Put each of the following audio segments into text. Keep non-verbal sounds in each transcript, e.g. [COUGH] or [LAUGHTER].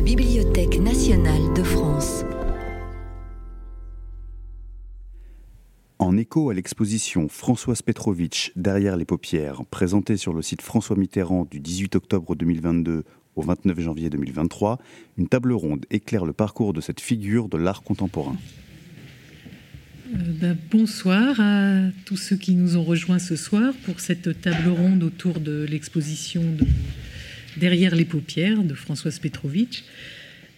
la Bibliothèque nationale de France. En écho à l'exposition Françoise Petrovitch Derrière les paupières, présentée sur le site François Mitterrand du 18 octobre 2022 au 29 janvier 2023, une table ronde éclaire le parcours de cette figure de l'art contemporain. Euh, ben, bonsoir à tous ceux qui nous ont rejoints ce soir pour cette table ronde autour de l'exposition de Derrière les paupières de Françoise Petrovitch.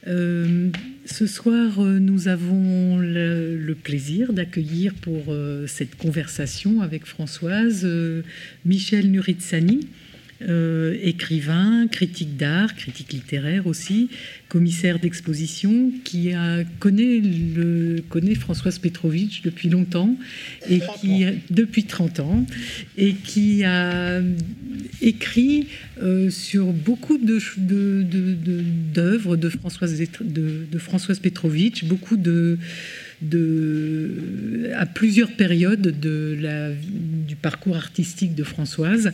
Euh, ce soir, euh, nous avons le, plaisir d'accueillir pour cette conversation avec Françoise Michel Nuritsani, euh, écrivain, critique d'art, critique littéraire aussi, commissaire d'exposition, qui a, connaît, le, connaît Françoise Petrovitch depuis longtemps, et qui, depuis 30 ans, et qui a écrit euh, sur beaucoup d'œuvres de, de, Françoise, de, Françoise Petrovitch, beaucoup de, de, à plusieurs périodes de la, du parcours artistique de Françoise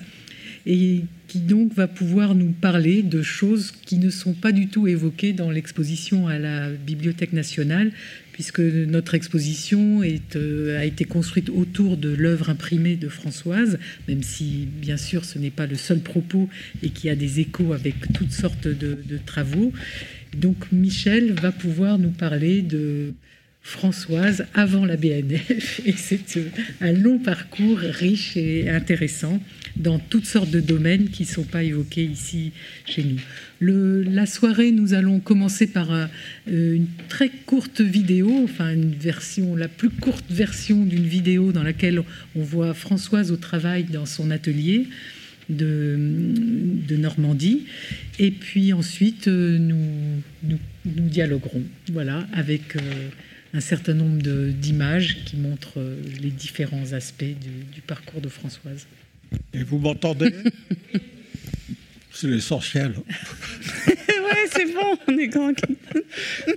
et qui donc va pouvoir nous parler de choses qui ne sont pas du tout évoquées dans l'exposition à la Bibliothèque nationale, puisque notre exposition euh, a été construite autour de l'œuvre imprimée de Françoise, même si bien sûr ce n'est pas le seul propos et qu'il y a des échos avec toutes sortes de travaux. Donc Michel va pouvoir nous parler de Françoise avant la BNF et c'est euh, un long parcours riche et intéressant dans toutes sortes de domaines qui ne sont pas évoqués ici chez nous. La soirée, nous allons commencer par euh, une très courte vidéo, enfin une version, la plus courte version d'une vidéo dans laquelle on voit Françoise au travail dans son atelier. De, Normandie. Et puis ensuite, euh, nous, nous, dialoguerons voilà, avec un certain nombre d'images qui montrent euh, les différents aspects du, parcours de Françoise. Et vous m'entendez? [LAUGHS] C'est l'essentiel. [LAUGHS] ouais, c'est bon, on est grand.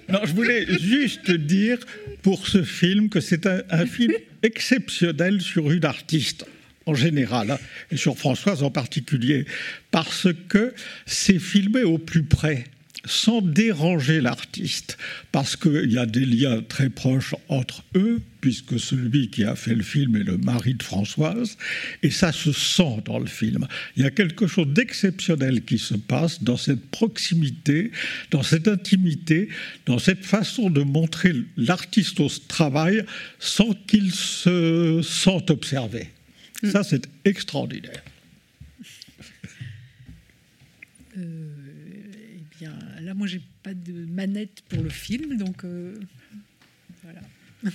non, je voulais juste dire pour ce film que c'est un, un, film exceptionnel sur une artiste en général, hein, et sur Françoise en particulier, parce que c'est filmé au plus près sans déranger l'artiste, parce qu'il y a des liens très proches entre eux, puisque celui qui a fait le film est le mari de Françoise, et ça se sent dans le film. Il y a quelque chose d'exceptionnel qui se passe dans cette proximité, dans cette intimité, dans cette façon de montrer l'artiste au travail sans qu'il se sente observé. Ça, c'est extraordinaire. Moi, j'ai pas de manette pour le film, donc euh, voilà. [LAUGHS]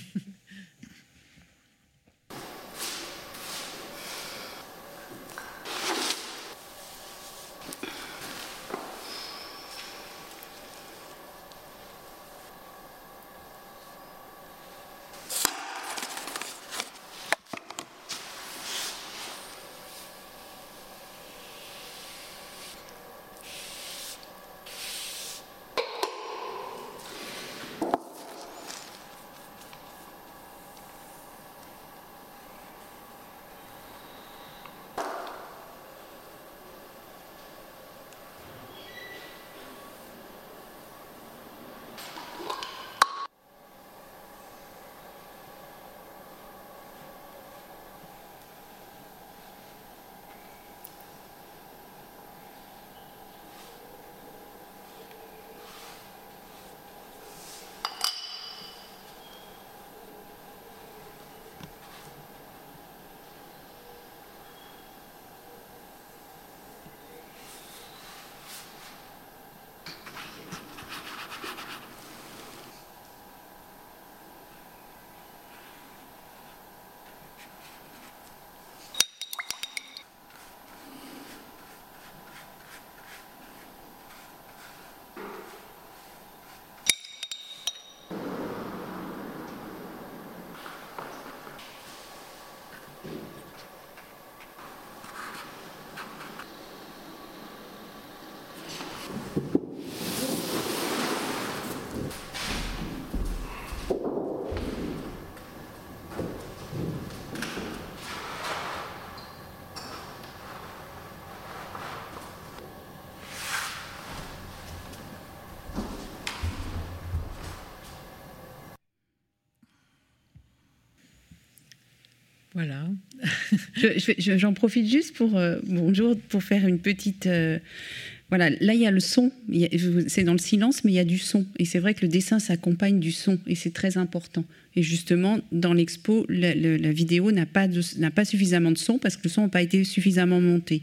Voilà. [LAUGHS] J'en profite juste pour, euh, bonjour, pour faire une petite. Euh, voilà, là il y a le son, c'est dans le silence, mais il y a du son. Et c'est vrai que le dessin s'accompagne du son, et c'est très important. Et justement, dans l'expo, la, vidéo n'a pas, pas suffisamment de son parce que le son n'a pas été suffisamment monté.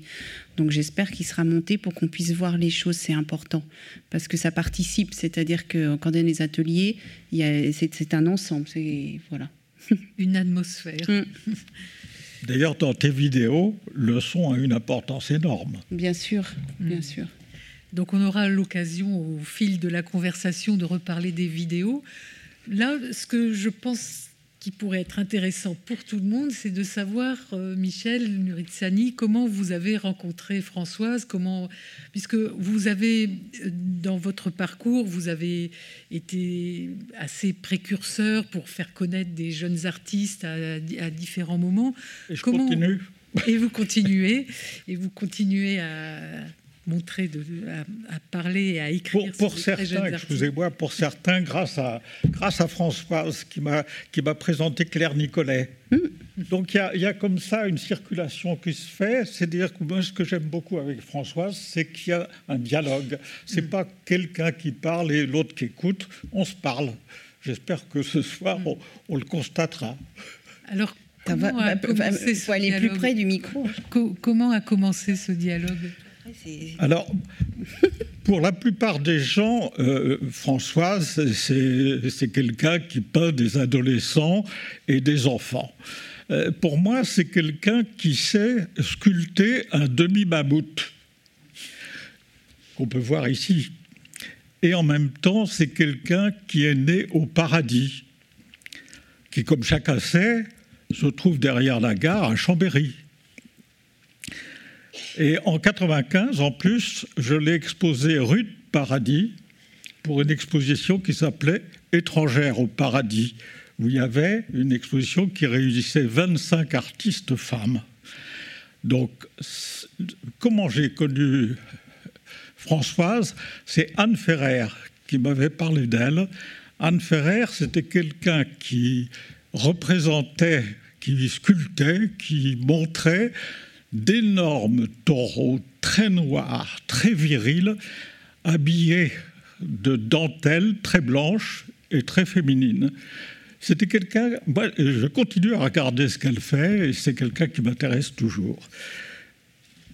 Donc j'espère qu'il sera monté pour qu'on puisse voir les choses, c'est important. Parce que ça participe, c'est-à-dire que quand on a des ateliers, c'est un ensemble. Voilà. [LAUGHS] Une atmosphère. Mm. [LAUGHS] D'ailleurs, dans tes vidéos, le son a une importance énorme. Bien sûr, bien mm. sûr. Donc on aura l'occasion au fil de la conversation de reparler des vidéos. Là, ce que je pense qui pourrait être intéressant pour tout le monde, c'est de savoir, euh, Michel Nuritsani, comment vous avez rencontré Françoise, comment, puisque vous avez, euh, dans votre parcours, vous avez été assez précurseur pour faire connaître des jeunes artistes à, différents moments. Et je continue. Et vous continuez, et vous continuez à montrer, de, à, parler et à écrire. Pour, pour certains, excusez-moi, pour certains, grâce à, grâce à Françoise qui m'a, qui m'a présenté Claire Nicolet. Hmm. Donc il y, y, a comme ça une circulation qui se fait. C'est-à-dire que moi, ce que j'aime beaucoup avec Françoise, c'est qu'il y a un dialogue. C'est n'est hmm. pas quelqu'un qui parle et l'autre qui écoute. On se parle. J'espère que ce soir, hmm. on, le constatera. Alors, Comment a il faut aller plus près du micro. Comment a commencé ce dialogue? Alors, pour la plupart des gens, euh, Françoise, c'est quelqu'un qui peint des adolescents et des enfants. Euh, pour moi, c'est quelqu'un qui sait sculpter un demi-mammouth, qu'on peut voir ici. Et en même temps, c'est quelqu'un qui est né au paradis, qui, comme chacun sait, se trouve derrière la gare à Chambéry. Et en 95, en plus, je l'ai exposé rue de Paradis pour une exposition qui s'appelait Étrangère au paradis, où il y avait une exposition qui réunissait 25 artistes femmes. Donc, comment j'ai connu Françoise C'est Anne Ferrer qui m'avait parlé d'elle. Anne Ferrer, c'était quelqu'un qui représentait, qui sculptait, qui montrait d'énormes taureaux très noirs, très virils, habillés de dentelles très blanches et très féminines. C'était quelqu'un, je continue à regarder ce qu'elle fait et c'est quelqu'un qui m'intéresse toujours.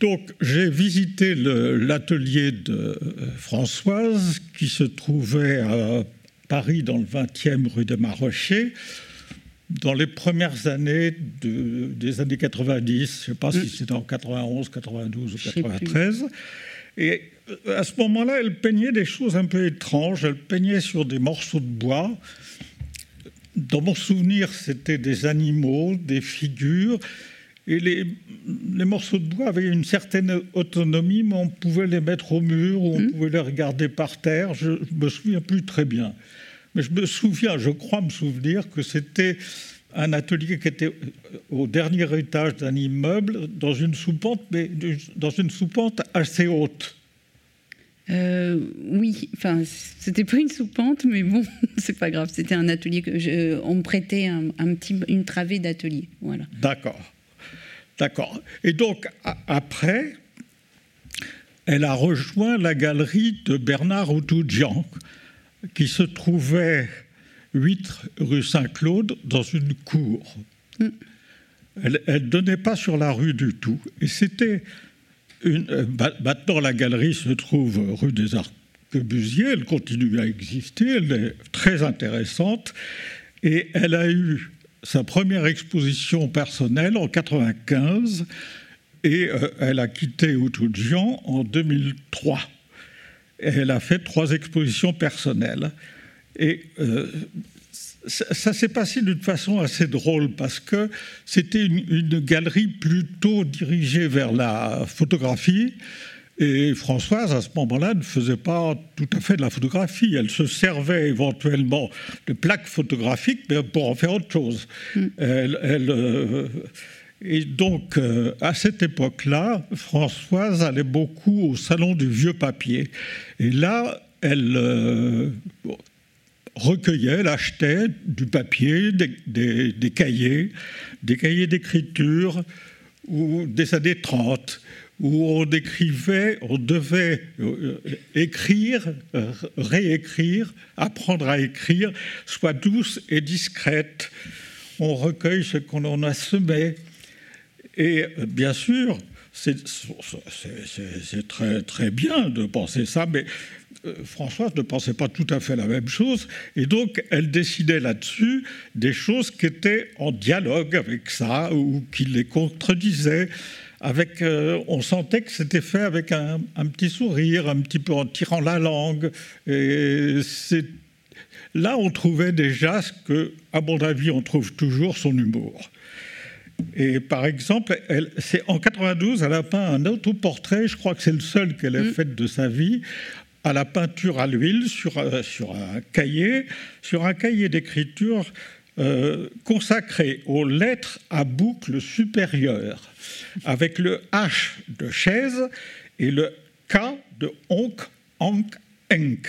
Donc j'ai visité l'atelier de euh, Françoise qui se trouvait à Paris dans le 20e rue de Marochet dans les premières années des années 90, je ne sais pas si mm. c'était en 91, 92 ou 93. Et euh, à ce moment-là, elle peignait des choses un peu étranges. Elle peignait sur des morceaux de bois. Dans mon souvenir, c'était des animaux, des figures. Et les, les, morceaux de bois avaient une certaine autonomie, mais on pouvait les mettre au mur ou on mm. pouvait les regarder par terre. Je ne me souviens plus très bien. Mais je me souviens, je crois me souvenir que c'était un atelier qui était au dernier étage d'un immeuble dans une soupente, mais dans une soupente assez haute. Euh, oui, enfin, c'était pas une soupente, mais bon, [LAUGHS] c'est pas grave. C'était un atelier que je, on me prêtait un, petit, une travée d'atelier, voilà. D'accord, d'accord. Et donc après, elle a rejoint la galerie de Bernard Outoudian, qui se trouvait 8 rue Saint-Claude dans une cour. Mm. Elle ne donnait pas sur la rue du tout. Et c'était une. Euh, maintenant, la galerie se trouve rue des Arquebusiers. Elle continue à exister. Elle est très intéressante. Et elle a eu sa première exposition personnelle en 95 et euh, elle a quitté Outoujian en 2003 elle a fait trois expositions personnelles. Et euh, ça, s'est passé d'une façon assez drôle parce que c'était une, galerie plutôt dirigée vers la photographie. Et Françoise, à ce moment-là, ne faisait pas tout à fait de la photographie. Elle se servait éventuellement de plaques photographiques, mais pour en faire autre chose. Mm. Elle, euh, et donc, euh, à cette époque-là, Françoise allait beaucoup au salon du vieux papier. Et là, elle euh, recueillait, elle achetait du papier, des, cahiers, des cahiers d'écriture des années 30 où on écrivait, on devait euh, écrire, réécrire, apprendre à écrire, soit douce et discrète. On recueille ce qu'on en a semé. Et bien sûr, c'est très, très bien de penser ça, mais euh, Françoise ne pensait pas tout à fait la même chose, et donc elle décidait là-dessus des choses qui étaient en dialogue avec ça ou qui les contredisaient. Avec, euh, on sentait que c'était fait avec un, petit sourire, un petit peu en tirant la langue. Là, on trouvait déjà ce que, à mon avis, on trouve toujours son humour. Et par exemple, c'est en 92, elle a peint un autoportrait, je crois que c'est le seul qu'elle ait mm. fait de sa vie, à la peinture à l'huile sur, euh, sur un cahier, sur un cahier d'écriture euh, consacré aux lettres à boucle supérieure, avec le H de chaise et le K de onk, ank, enk.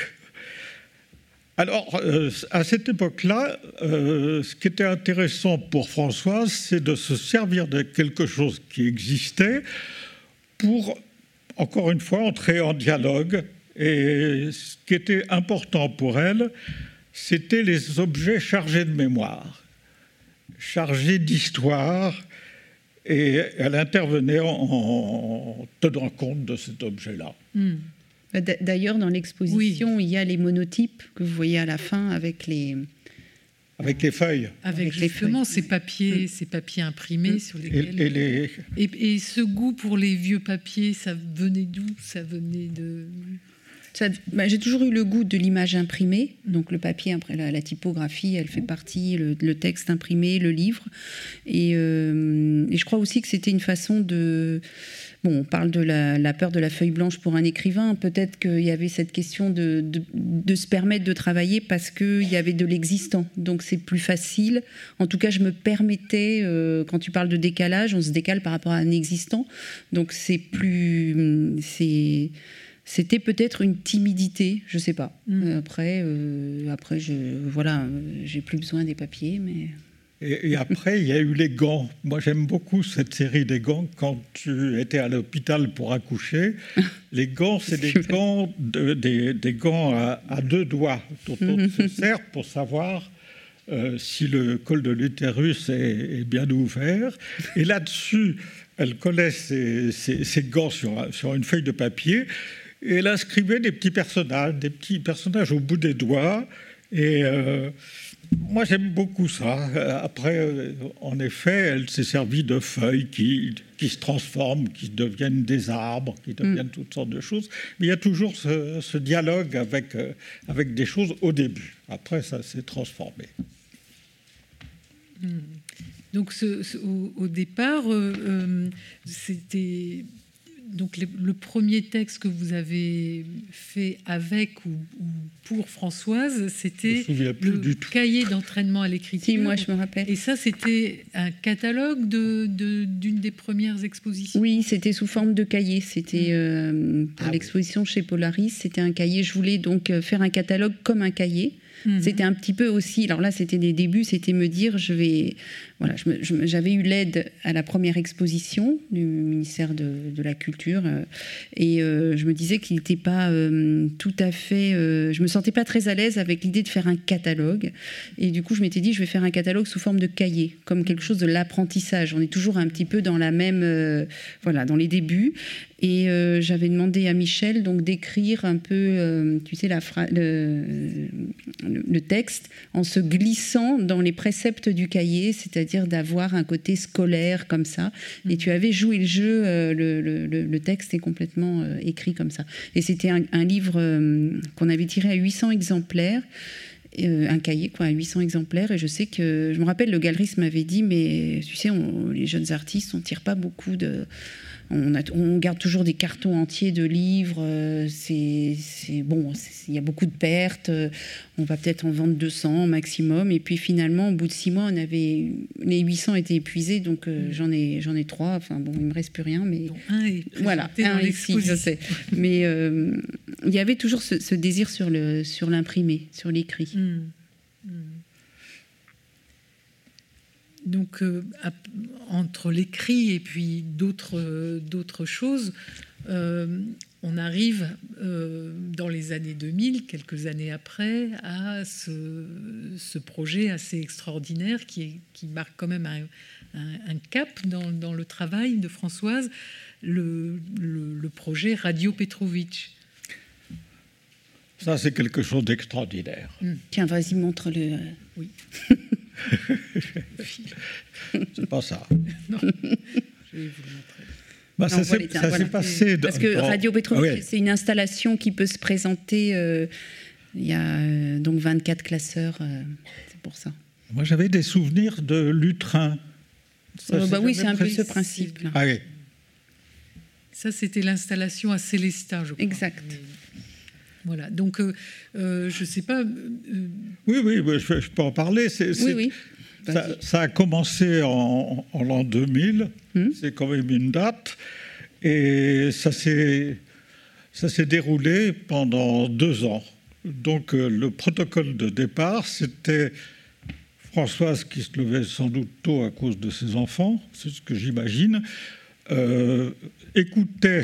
Alors, euh, à cette époque-là, ce qui était intéressant pour Françoise, c'est de se servir de quelque chose qui existait pour, encore une fois, entrer en dialogue et ce qui était important pour elle, c'était les objets chargés de mémoire, chargés d'histoire, et elle intervenait en, tenant compte de cet objet-là. Hmm. D'ailleurs, dans l'exposition, il y a les monotypes que vous voyez à la fin avec les, avec les feuilles. Avec, justement ces papiers, mm. ces papiers imprimés mm. sur lesquels. Et, ce goût pour les vieux papiers, ça venait d'où? Ça venait de. Bah, j'ai toujours eu le goût de l'image imprimée, donc le papier, la, la typographie, elle fait partie, le, texte imprimé, le livre. Euh, et, je crois aussi que c'était une façon de... Bon, on parle de la, peur de la feuille blanche pour un écrivain. Peut-être qu'il y avait cette question de, de, se permettre de travailler parce qu'il y avait de l'existant. Donc c'est plus facile. En tout cas, je me permettais, euh, quand tu parles de décalage, on se décale par rapport à un existant. Donc c'est plus... c'est c'était peut-être une timidité, je sais pas. Mm. Après, euh, après, je, voilà, j'ai plus besoin des papiers, mais. Et, après, il y a eu les gants. Moi, j'aime beaucoup cette série des gants. Quand tu étais à l'hôpital pour accoucher, [LAUGHS] les gants, c'est des gants, des, gants à, deux doigts dont on [LAUGHS] se sert pour savoir euh, si le col de l'utérus est, bien ouvert. Et là-dessus, elle collait ses, gants sur, sur une feuille de papier et elle inscrivait des petits personnages, des petits personnages au bout des doigts. Et euh, moi, j'aime beaucoup ça. Après, euh, en effet, elle s'est servie de feuilles qui, qui, se transforment, qui deviennent des arbres, qui deviennent mm. toutes sortes de choses. Mais il y a toujours ce, dialogue avec, euh, avec des choses au début. Après, ça s'est transformé. Mm. Donc, au, départ, c'était donc le premier texte que vous avez fait avec ou, pour Françoise, c'était le cahier d'entraînement à l'écriture. Si, moi je me rappelle. Et ça, c'était un catalogue d'une de, d'une des premières expositions? Oui, c'était sous forme de cahier. C'était mmh. euh, pour ah l'exposition chez Polaris. C'était un cahier. Je voulais donc euh, faire un catalogue comme un cahier. Mmh. C'était un petit peu aussi, alors là c'était des débuts, c'était me dire, je vais voilà, j'avais eu l'aide à la première exposition du ministère de, la Culture euh, et euh, je me disais qu'il n'était pas euh, tout à fait. je me sentais pas très à l'aise avec l'idée de faire un catalogue et du coup je m'étais dit je vais faire un catalogue sous forme de cahier, comme quelque chose de l'apprentissage. On est toujours un petit peu dans la même, voilà, dans les débuts. Et j'avais demandé à Michel donc d'écrire un peu, tu sais, le, le, texte en se glissant dans les préceptes du cahier, c'est-à-dire d'avoir un côté scolaire comme ça. Et tu avais joué le jeu, euh, le, texte est complètement euh, écrit comme ça. Et c'était un, livre euh, qu'on avait tiré à 800 exemplaires. un cahier quoi, à 800 exemplaires et je sais que je me rappelle le galeriste m'avait dit mais tu sais les jeunes artistes on tire pas beaucoup de on, garde toujours des cartons entiers de livres. Euh, c'est bon, il y a beaucoup de pertes. Euh, on va peut-être en vendre 200 maximum. Et puis finalement, au bout de six mois, on avait les 800 étaient épuisés, donc euh, mm. j'en ai j'en ai trois. Enfin bon, il me reste plus rien, mais voilà, un ici, je sais. Mais il y avait toujours ce, désir sur le sur l'imprimé, sur l'écrit. Mm. Donc, entre l'écrit et puis d'autres choses, on arrive dans les années 2000, quelques années après, à ce, projet assez extraordinaire qui, qui marque quand même un, un, cap dans, le travail de Françoise, le, projet Radio Petrovitch. Ça, c'est quelque chose d'extraordinaire. Hmm. Tiens, vas-y, montre-le. Oui. [LAUGHS] [LAUGHS] c'est pas ça. non, je vais vous le montrer. Bah, ça s'est passé. Parce que Radio Petrovitch, ah c'est une installation qui peut se présenter. Euh, il y a euh, donc 24 classeurs, euh, c'est pour ça. Moi, j'avais des souvenirs de Lutrin bah oui, c'est un peu ce principe. Ah Ça, c'était l'installation à Célestat, je crois. Exact. Voilà, donc euh, euh, je ne sais pas. Oui, oui, je, peux en parler. oui, oui. Ça, a commencé en, l'an 2000, hmm. c'est quand même une date, et ça s'est déroulé pendant deux ans. Donc le protocole de départ, c'était Françoise, qui se levait sans doute tôt à cause de ses enfants, c'est ce que j'imagine, euh, écoutait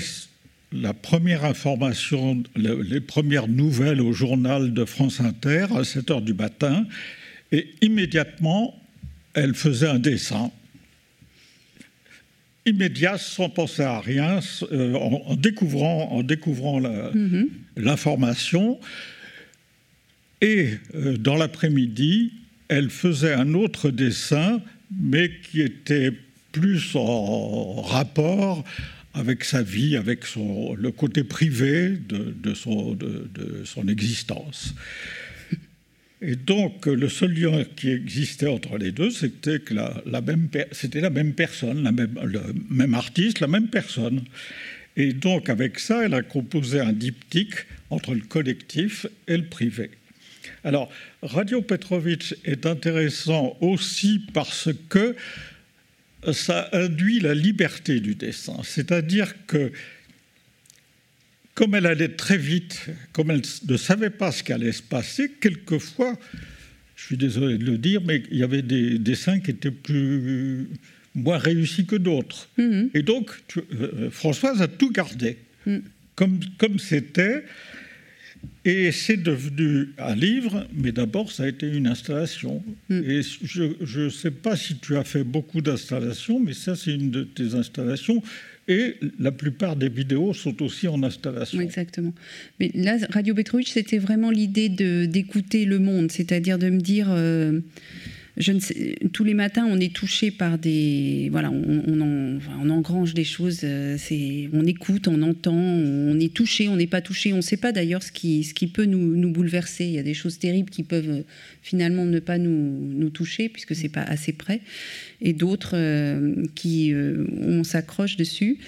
la première information, les premières nouvelles au journal de France Inter à 7 heures du matin, et immédiatement, elle faisait un dessin. Immédiat, sans penser à rien, euh, en, découvrant, en découvrant mm-hmm. l'information. Et euh, dans l'après-midi, elle faisait un autre dessin, mais qui était plus en rapport avec sa vie, avec le côté privé de, son, existence. Et donc, le seul lien qui existait entre les deux, c'était que la, même, c'était la même personne, la le même artiste, la même personne. Et donc, avec ça, elle a composé un diptyque entre le collectif et le privé. Alors, Radio Petrovitch est intéressant aussi parce que ça induit la liberté du dessin. C'est-à-dire que, comme elle allait très vite, comme elle ne savait pas ce qui allait se passer, quelquefois, je suis désolé de le dire, mais il y avait des dessins qui étaient plus moins réussis que d'autres. Mm-hmm. Et donc, euh, Françoise a tout gardé. Mm. Comme c'était, et c'est devenu un livre, mais d'abord ça a été une installation. Hmm. Et je ne sais pas si tu as fait beaucoup d'installations, mais ça c'est une de tes installations. Et la plupart des vidéos sont aussi en installation. Exactement. Mais là, Radio Petrovitch, c'était vraiment l'idée d'écouter le monde, c'est-à-dire de me dire... Euh, je ne sais, tous les matins, on est touché par des. Voilà, on, on, engrange des choses. Euh, c'est, on écoute, on entend, on est touché, on n'est pas touché. On ne sait pas d'ailleurs ce qui, ce peut nous, bouleverser. Il y a des choses terribles qui peuvent euh, finalement ne pas nous, toucher puisque c'est pas assez près, et d'autres euh, qui on s'accroche dessus.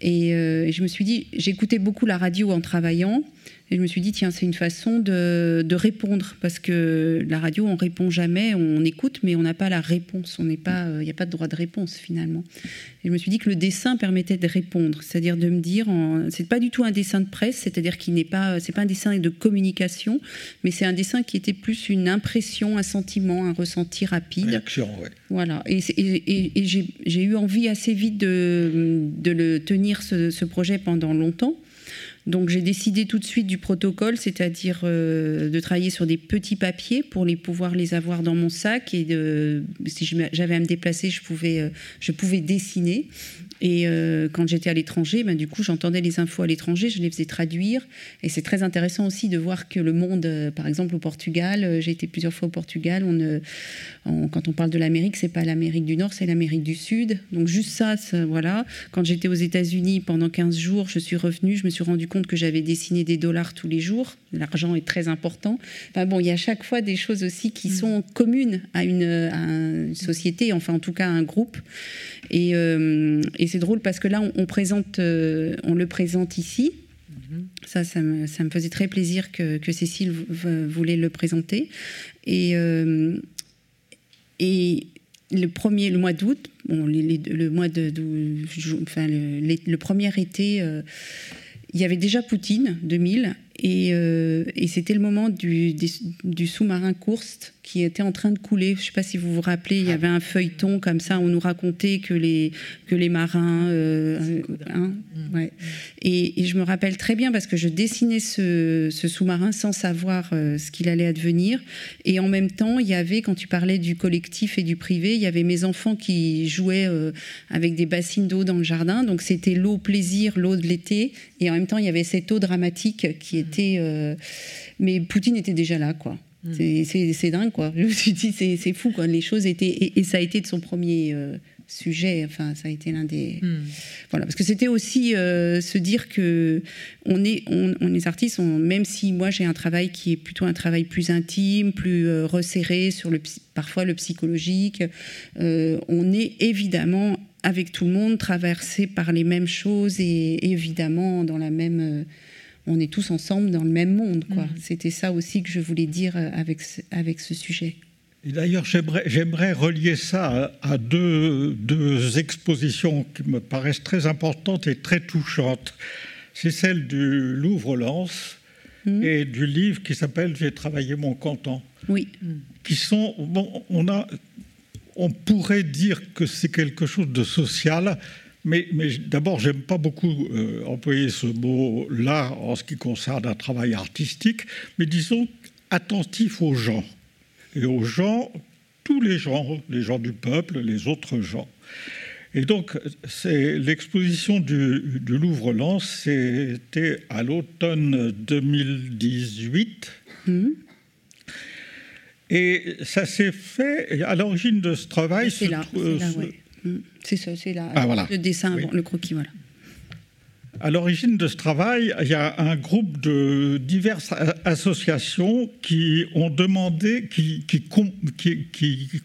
Et, et je me suis dit, j'écoutais beaucoup la radio en travaillant. Et je me suis dit, tiens, c'est une façon de, répondre, parce que la radio, on répond jamais, on écoute, mais on n'a pas la réponse, il n'y a pas de droit de réponse finalement. Et je me suis dit que le dessin permettait de répondre, c'est-à-dire de me dire, c'est pas du tout un dessin de presse, c'est-à-dire qu'il n'est pas, c'est pas un dessin de communication, mais c'est un dessin qui était plus une impression, un sentiment, un ressenti rapide. Réaction, oui. Voilà, et, j'ai eu envie assez vite de, le tenir ce projet pendant longtemps. Donc j'ai décidé tout de suite du protocole, c'est-à-dire euh, de travailler sur des petits papiers pour les pouvoir les avoir dans mon sac et si j'avais à me déplacer, je pouvais, euh, je pouvais dessiner. Et euh, quand j'étais à l'étranger, ben, du coup, j'entendais les infos à l'étranger, je les faisais traduire. Et c'est très intéressant aussi de voir que le monde, euh, par exemple au Portugal, euh, j'ai été plusieurs fois au Portugal, on, quand on parle de l'Amérique, c'est pas l'Amérique du Nord, c'est l'Amérique du Sud. Donc juste ça, voilà. Quand j'étais aux États-Unis pendant 15 jours, je suis revenue, je me suis rendu compte que j'avais dessiné des dollars tous les jours. L'argent est très important. Enfin bon, il y a à chaque fois des choses aussi qui mm. sont communes à une, à une société, enfin en tout cas à un groupe. Et, et c'est drôle parce que là, on, présente, euh, on le présente ici. Mhm. Ça, ça me, ça me, faisait très plaisir que, que Cécile voulait le présenter. Et, euh, et le premier, le mois d'août, bon, le mois de, enfin, le, le, premier été, il y avait déjà Poutine, 2000, Et, et c'était le moment du, du sous-marin Kurst qui était en train de couler. Je ne sais pas si vous vous rappelez, il y avait un feuilleton comme ça, on nous racontait que les, que les marins... Euh, hein, mm. ouais. et, je me rappelle très bien parce que je dessinais ce, sous-marin sans savoir euh, ce qu'il allait advenir. Et en même temps, il y avait, quand tu parlais du collectif et du privé, il y avait mes enfants qui jouaient euh, avec des bassines d'eau dans le jardin. Donc c'était l'eau plaisir, l'eau de l'été. Et en même temps, il y avait cette eau dramatique qui mm. était... mais Poutine était déjà là, quoi. Mm. C'est dingue, quoi. [LAUGHS] Je me suis dit, c'est fou, quoi. Les choses étaient. Et, ça a été de son premier euh, sujet. Enfin, ça a été l'un des. Mm. Voilà. Parce que c'était aussi euh, se dire que on est, on, les artistes, même si moi j'ai un travail qui est plutôt un travail plus intime, plus euh, resserré sur le, parfois le psychologique, on est évidemment avec tout le monde traversé par les mêmes choses et évidemment dans la même on est tous ensemble dans le même monde. Quoi. Mm. C'était ça aussi que je voulais dire euh, avec ce, avec ce sujet. D'ailleurs, j'aimerais relier ça à, deux, deux, expositions qui me paraissent très importantes et très touchantes. C'est celle du Louvre-Lens mm. et du livre qui s'appelle J'ai travaillé mon canton. Oui. Qui sont. Bon, on, a, on pourrait dire que c'est quelque chose de social, mais, mais d'abord, j'aime pas beaucoup euh, employer ce mot-là en ce qui concerne un travail artistique, mais disons attentif aux gens. Et aux gens, tous les gens, les gens du peuple, les autres gens. Et donc, c'est l'exposition du, Louvre-Lens, c'était à l'automne 2018. Mmh. Et ça s'est fait, à l'origine de ce travail, c'est là, c'est ça, c'est. Ah, le dessin, le croquis, voilà. À l'origine de ce travail, il y a un groupe de diverses associations qui ont demandé, qui, qui,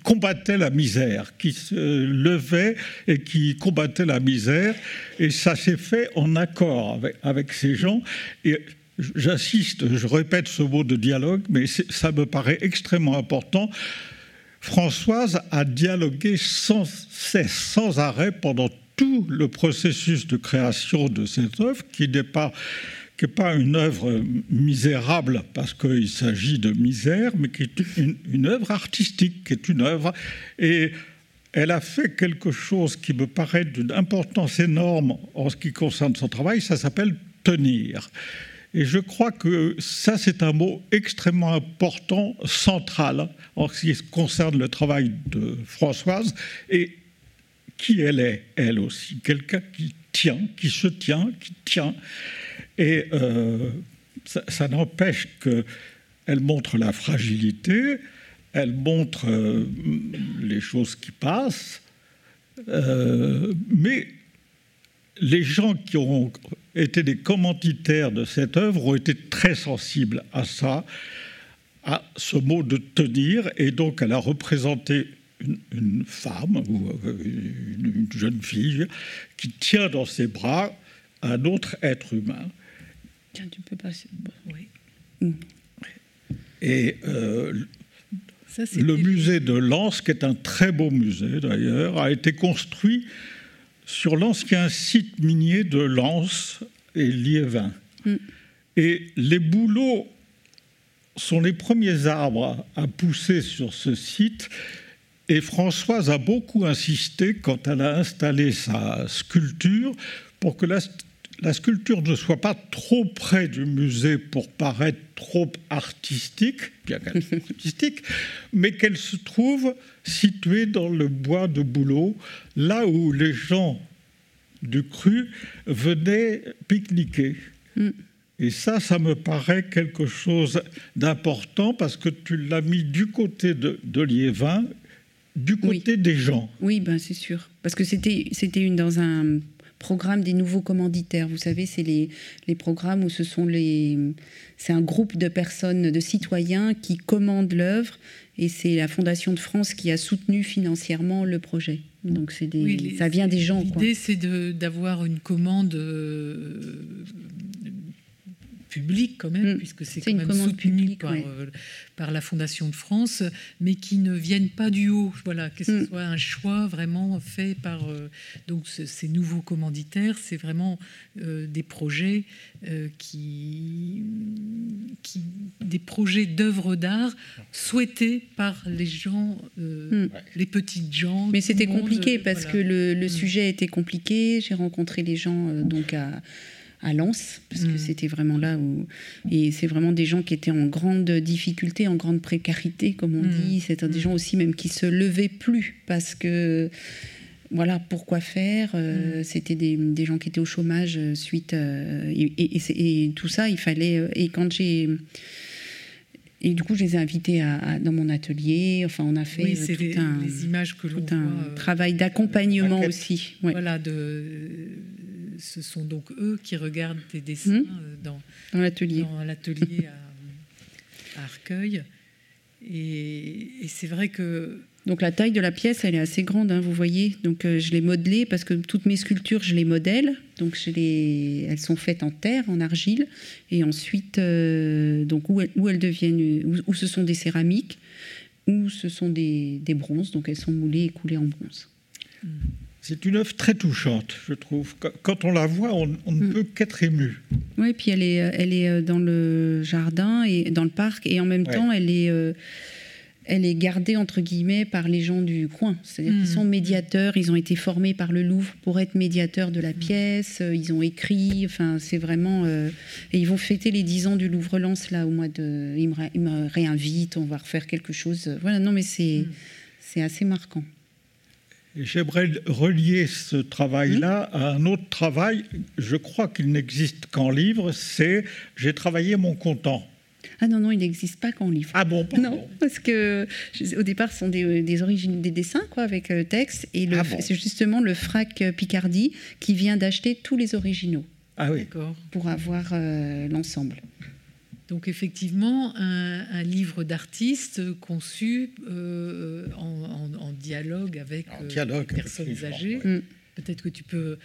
combattaient la misère, qui se levaient et qui combattaient la misère. Et ça s'est fait en accord avec, avec ces gens. Et j'insiste, je répète ce mot de dialogue, mais ça me paraît extrêmement important. Françoise a dialogué sans cesse, sans arrêt pendant tout le processus de création de cette œuvre, qui n'est pas, une œuvre misérable parce qu'il s'agit de misère, mais qui est une, œuvre artistique, qui est une œuvre. Et elle a fait quelque chose qui me paraît d'une importance énorme en ce qui concerne son travail, ça s'appelle tenir. Et je crois que ça, c'est un mot extrêmement important, central, en ce qui concerne le travail de Françoise, et qui elle est, elle aussi, quelqu'un qui tient, qui se tient, qui tient. Et euh, ça, n'empêche qu'elle montre la fragilité, elle montre euh, les choses qui passent, euh, mais les gens qui ont été des commanditaires de cette œuvre ont été très sensibles à ça, à ce mot de tenir, et donc elle a représenté une, femme ou euh, une, jeune fille qui tient dans ses bras un autre être humain. Tiens, tu peux passer. Oui. Mm. Et euh, le musée de Lens, qui est un très beau musée d'ailleurs, a été construit sur l'ancien site minier de Lens et Liévin. Mm. Et les bouleaux sont les premiers arbres à pousser sur ce site. Et Françoise a beaucoup insisté quand elle a installé sa sculpture pour que la, la sculpture ne soit pas trop près du musée pour paraître trop artistique, bien qu'elle soit [LAUGHS] artistique, mais qu'elle se trouve située dans le bois de Bouleau, là où les gens du cru venaient pique-niquer. Mm. Et ça, ça me paraît quelque chose d'important parce que tu l'as mis du côté de, de Liévin, du côté des gens. Oui, ben c'est sûr. Parce que c'était une dans un programme des nouveaux commanditaires. Vous savez, c'est les, les, programmes où ce sont les, c'est un groupe de personnes, de citoyens qui commandent l'œuvre, et c'est la Fondation de France qui a soutenu financièrement le projet. Donc c'est des, ça vient des gens. L'idée, c'est d'avoir une commande euh, public quand même, mm. puisque c'est quand même soutenu par, euh, par, la Fondation de France, mais qui ne viennent pas du haut. Voilà, que ce mm. soit un choix vraiment fait par euh, donc ces nouveaux commanditaires. C'est vraiment euh, des projets qui des projets d'œuvres d'art souhaités par les gens, euh, Hmm. les petites gens. Mais c'était compliqué parce voilà. que le, le Mm. sujet était compliqué. J'ai rencontré les gens euh, donc à, à Lens parce que Mm. c'était vraiment là où et c'est vraiment des gens qui étaient en grande difficulté, en grande précarité comme on Mm. dit. C'est des Mm. gens aussi même qui se levaient plus parce que voilà pourquoi faire. euh. C'était des, des gens qui étaient au chômage euh, suite euh, et, et- et c'est- et tout ça il fallait et quand j'ai et du coup, je les ai invités à- à- dans mon atelier. Enfin, on a fait Oui, tout les, un, les images que tout un voit. travail d'accompagnement aussi. ouais, Voilà, de, ce sont donc eux qui regardent tes dessins Mm. euh, dans, dans l'atelier. à, à Arcueil. Et, et c'est vrai que Donc la taille de la pièce, elle est assez grande, hein, vous voyez. Donc euh, je l'ai modelée parce que toutes mes sculptures, je les modèle. Donc je les... elles sont faites en terre, en argile, et ensuite, euh, donc où elles, où elles deviennent, où, où ce sont des céramiques, ou ce sont des, des bronzes. Donc elles sont moulées et coulées en bronze. C'est une œuvre très touchante, je trouve. Qu- Quand on la voit, on, on ne Mm. peut qu'être ému. Oui, puis elle est, elle est euh, dans le jardin et dans le parc, et en même Ouais. temps, elle est, euh, elle est gardée entre guillemets par les gens du coin. C'est-à-dire Mm. qu'ils sont médiateurs, ils ont été formés par le Louvre pour être médiateurs de la pièce, euh, ils ont écrit, enfin, c'est vraiment. euh, et ils vont fêter les 10 ans du Louvre-Lens là au mois de. Ils me, ré- ils me réinvitent, on va refaire quelque chose. Voilà, non, mais c'est, Mm. c'est assez marquant. J'aimerais relier ce travail-là à un autre travail. Je crois qu'il n'existe qu'en livre. C'est J'ai travaillé mon content. Ah non, non, il n'existe pas qu'en livre. Ah bon, [LAUGHS] pardon. Non, parce que au départ, ce sont des, des origines des dessins, quoi, avec euh, texte. Et le- Ah bon c'est justement le frac euh, Picardie qui vient d'acheter tous les originaux Ah oui. d'accord. pour avoir euh, l'ensemble. Donc effectivement, un, un livre d'artiste conçu euh, en, en- en dialogue avec En euh, dialogue, les personnes âgées. ouais. Mm. Peut-être que tu peux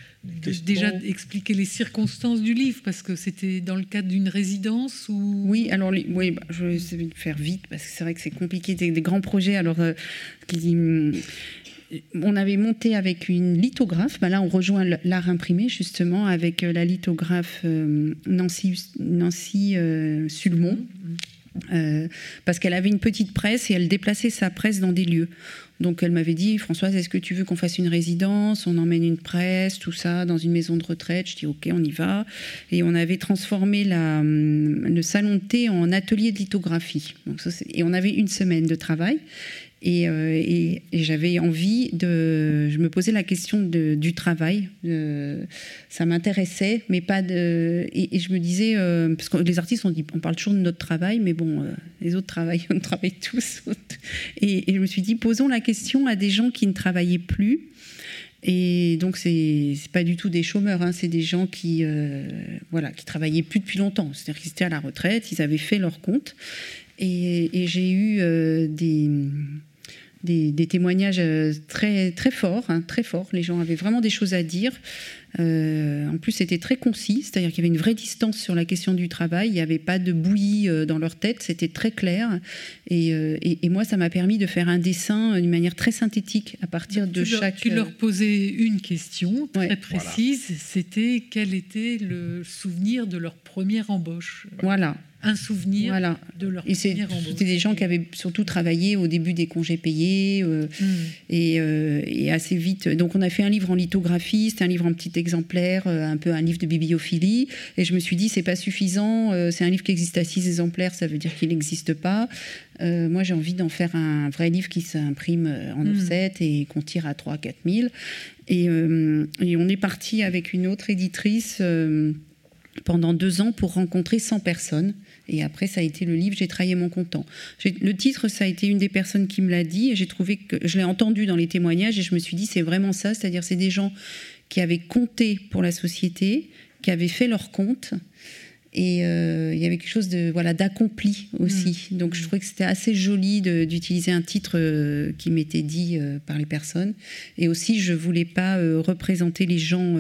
déjà expliquer les circonstances du livre, parce que c'était dans le cadre d'une résidence ou? Oui, alors oui, bah, je vais essayer de faire vite parce que c'est vrai que c'est compliqué, des, des grands projets. Alors, euh, qui, on avait monté avec une lithographe. Bah là, on rejoint l'art imprimé justement avec euh, la lithographe euh, Nancy, Nancy euh, Sulmon. Euh, parce qu'elle avait une petite presse et elle déplaçait sa presse dans des lieux. Donc elle m'avait dit, Françoise, est-ce que tu veux qu'on fasse une résidence? On emmène une presse, tout ça, dans une maison de retraite. Je dis, ok, on y va. Et on avait transformé la, hum, le salon de thé en atelier de lithographie. Donc ça, c'est- et on avait une semaine de travail. Et, euh, et- j'avais envie de. Je me posais la question du travail. Euh, ça m'intéressait, mais pas de. Et, je me disais, euh, parce que les artistes, on, dit, on parle toujours de notre travail, mais bon, les autres travaillent, [LAUGHS] on travaille tous. Et, je me suis dit, posons la question à des gens qui ne travaillaient plus. Et donc, c'est pas du tout des chômeurs, hein, c'est des gens qui, voilà, travaillaient plus depuis longtemps. C'est-à-dire qu'ils étaient à la retraite, ils avaient fait leur compte. Et, j'ai eu des, des, témoignages euh, très, très forts, hein, très forts. Les gens avaient vraiment des choses à dire. Euh, en plus, c'était très concis, c'est-à-dire qu'il y avait une vraie distance sur la question du travail. Il n'y avait pas de bouillie euh, dans leur tête, c'était très clair. Et, euh, et- et moi, ça m'a permis de faire un dessin d'une manière très synthétique à partir de tu, leur, chaque. tu leur posais une question très Ouais. précise, c'était quel était le souvenir de leur première embauche? Voilà, Un souvenir voilà. de leur Et c'est- première embauche. c'était des gens qui avaient surtout travaillé au début des congés payés. euh. Et, euh, et assez vite. Donc, on a fait un livre en lithographie, c'était un livre en petit exemplaire, euh, un peu un livre de bibliophilie. Et je me suis dit, c'est pas suffisant. euh, c'est un livre qui existe à six exemplaires, ça veut dire qu'il n'existe pas. Euh, moi, j'ai envie d'en faire un vrai livre qui s'imprime en Mm. offset et qu'on tire à 3 4 000. Et, euh, et on est parti avec une autre éditrice. euh, pendant deux ans pour rencontrer 100 personnes. Et après, ça a été le livre J'ai travaillé mon content. Le titre, ça a été une des personnes qui me l'a dit. Et j'ai trouvé que je l'ai entendu dans les témoignages et je me suis dit, c'est vraiment ça. C'est-à-dire, c'est des gens qui avaient compté pour la société, qui avaient fait leur compte. Et euh, il y avait quelque chose de voilà d'accompli aussi. Donc je trouvais que c'était assez joli d'utiliser un titre euh, qui m'était dit euh, par les personnes. Et aussi, je voulais pas représenter les gens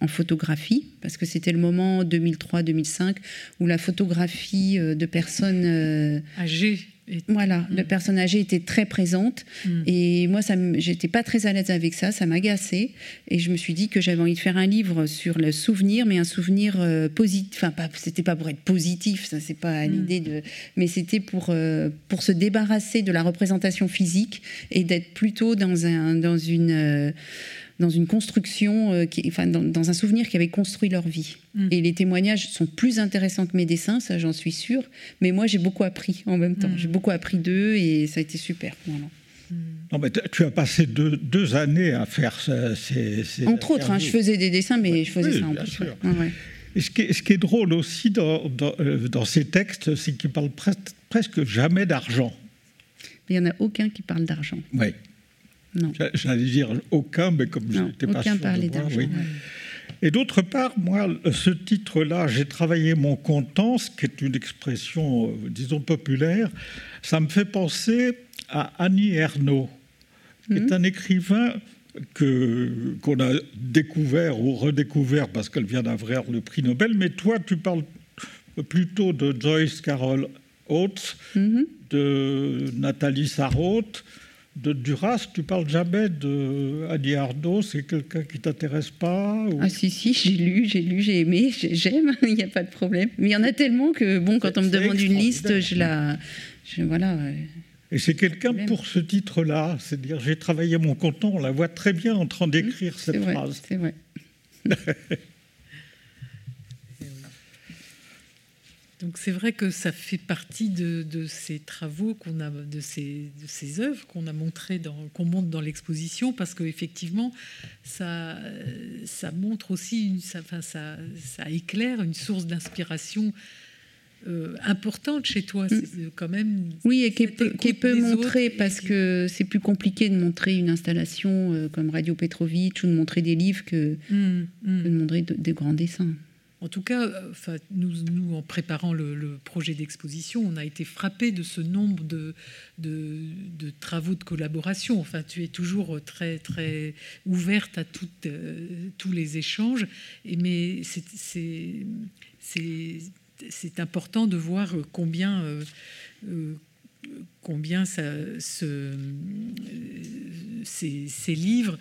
en photographie parce que c'était le moment 2003-2005 où la photographie de personnes euh, Voilà, le personne âgée était très présente. Mm. Et moi, ça, j'étais pas très à l'aise avec ça, ça m'agaçait. Et je me suis dit que j'avais envie de faire un livre sur le souvenir, mais un souvenir euh, positif. Enfin, pas, c'était pas pour être positif, ça, c'est pas Mm. l'idée de. Mais c'était pour, euh, pour se débarrasser de la représentation physique et d'être plutôt dans, un, dans une. euh, dans une construction, euh, qui, enfin, dans, dans un souvenir qui avait construit leur vie. Mm. Et les témoignages sont plus intéressants que mes dessins, ça j'en suis sûre. Mais moi j'ai beaucoup appris en même temps. Mm. J'ai beaucoup appris d'eux et ça a été super. voilà. Non, mais tu as passé deux, deux années à faire ce- ces, ces Entre autres, hein, je faisais des dessins, mais je faisais Oui, ça en plus. sûr. ouais. Ouais, ouais. Et ce qui, est, ce qui est drôle aussi dans, dans, euh, dans ces textes, c'est qu'ils parlent pres- presque jamais d'argent. Il n'y en a aucun qui parle d'argent. Oui. J'allais dire aucun, mais comme je n'étais pas sûr de d'argent. oui. Et d'autre part, moi, ce titre-là, j'ai travaillé mon content, ce qui est une expression, euh, disons, populaire, ça me fait penser à Annie Ernaux, qui est un écrivain que qu'on a découvert ou redécouvert parce qu'elle vient d'avoir le prix Nobel. Mais toi, tu parles plutôt de Joyce Carol Oates, Mhm. de Nathalie Sarraute, de Duras. Tu parles jamais de Annie. C'est quelqu'un qui t'intéresse pas ou- Ah si, si, j'ai lu, j'ai lu, j'ai aimé, [LAUGHS] j'ai- j'aime, [LAUGHS] il n'y a pas de problème. Mais il y en a tellement que, bon, quand on me demande une liste, je la... Je, voilà. Et c'est quelqu'un pour ce titre-là, c'est-à-dire j'ai travaillé mon content, on la voit très bien en train d'écrire Mmh, cette vrai, phrase. c'est vrai. [LAUGHS] Donc c'est vrai que ça fait partie de, de ces travaux qu'on a, de ces, de ces œuvres qu'on a montrées, dans, qu'on montre dans l'exposition, parce qu'effectivement, ça, ça montre aussi, une, ça, enfin, ça, ça éclaire une source d'inspiration euh, importante chez toi. C'est euh, quand même. Oui, et qui est cette peu, qui est parce qui- que c'est plus compliqué de montrer une installation euh, comme Radio Petrovitch ou de montrer des livres que, hum. que de montrer de- des grands dessins. En tout cas, nous, nous, en préparant le, projet d'exposition, on a été frappés de ce nombre de, travaux de collaboration. Enfin, tu es toujours très, très ouverte à toutes, euh, tous les échanges. Et, mais c'est- important de voir combien, euh, euh, combien ça, ce, ces, livres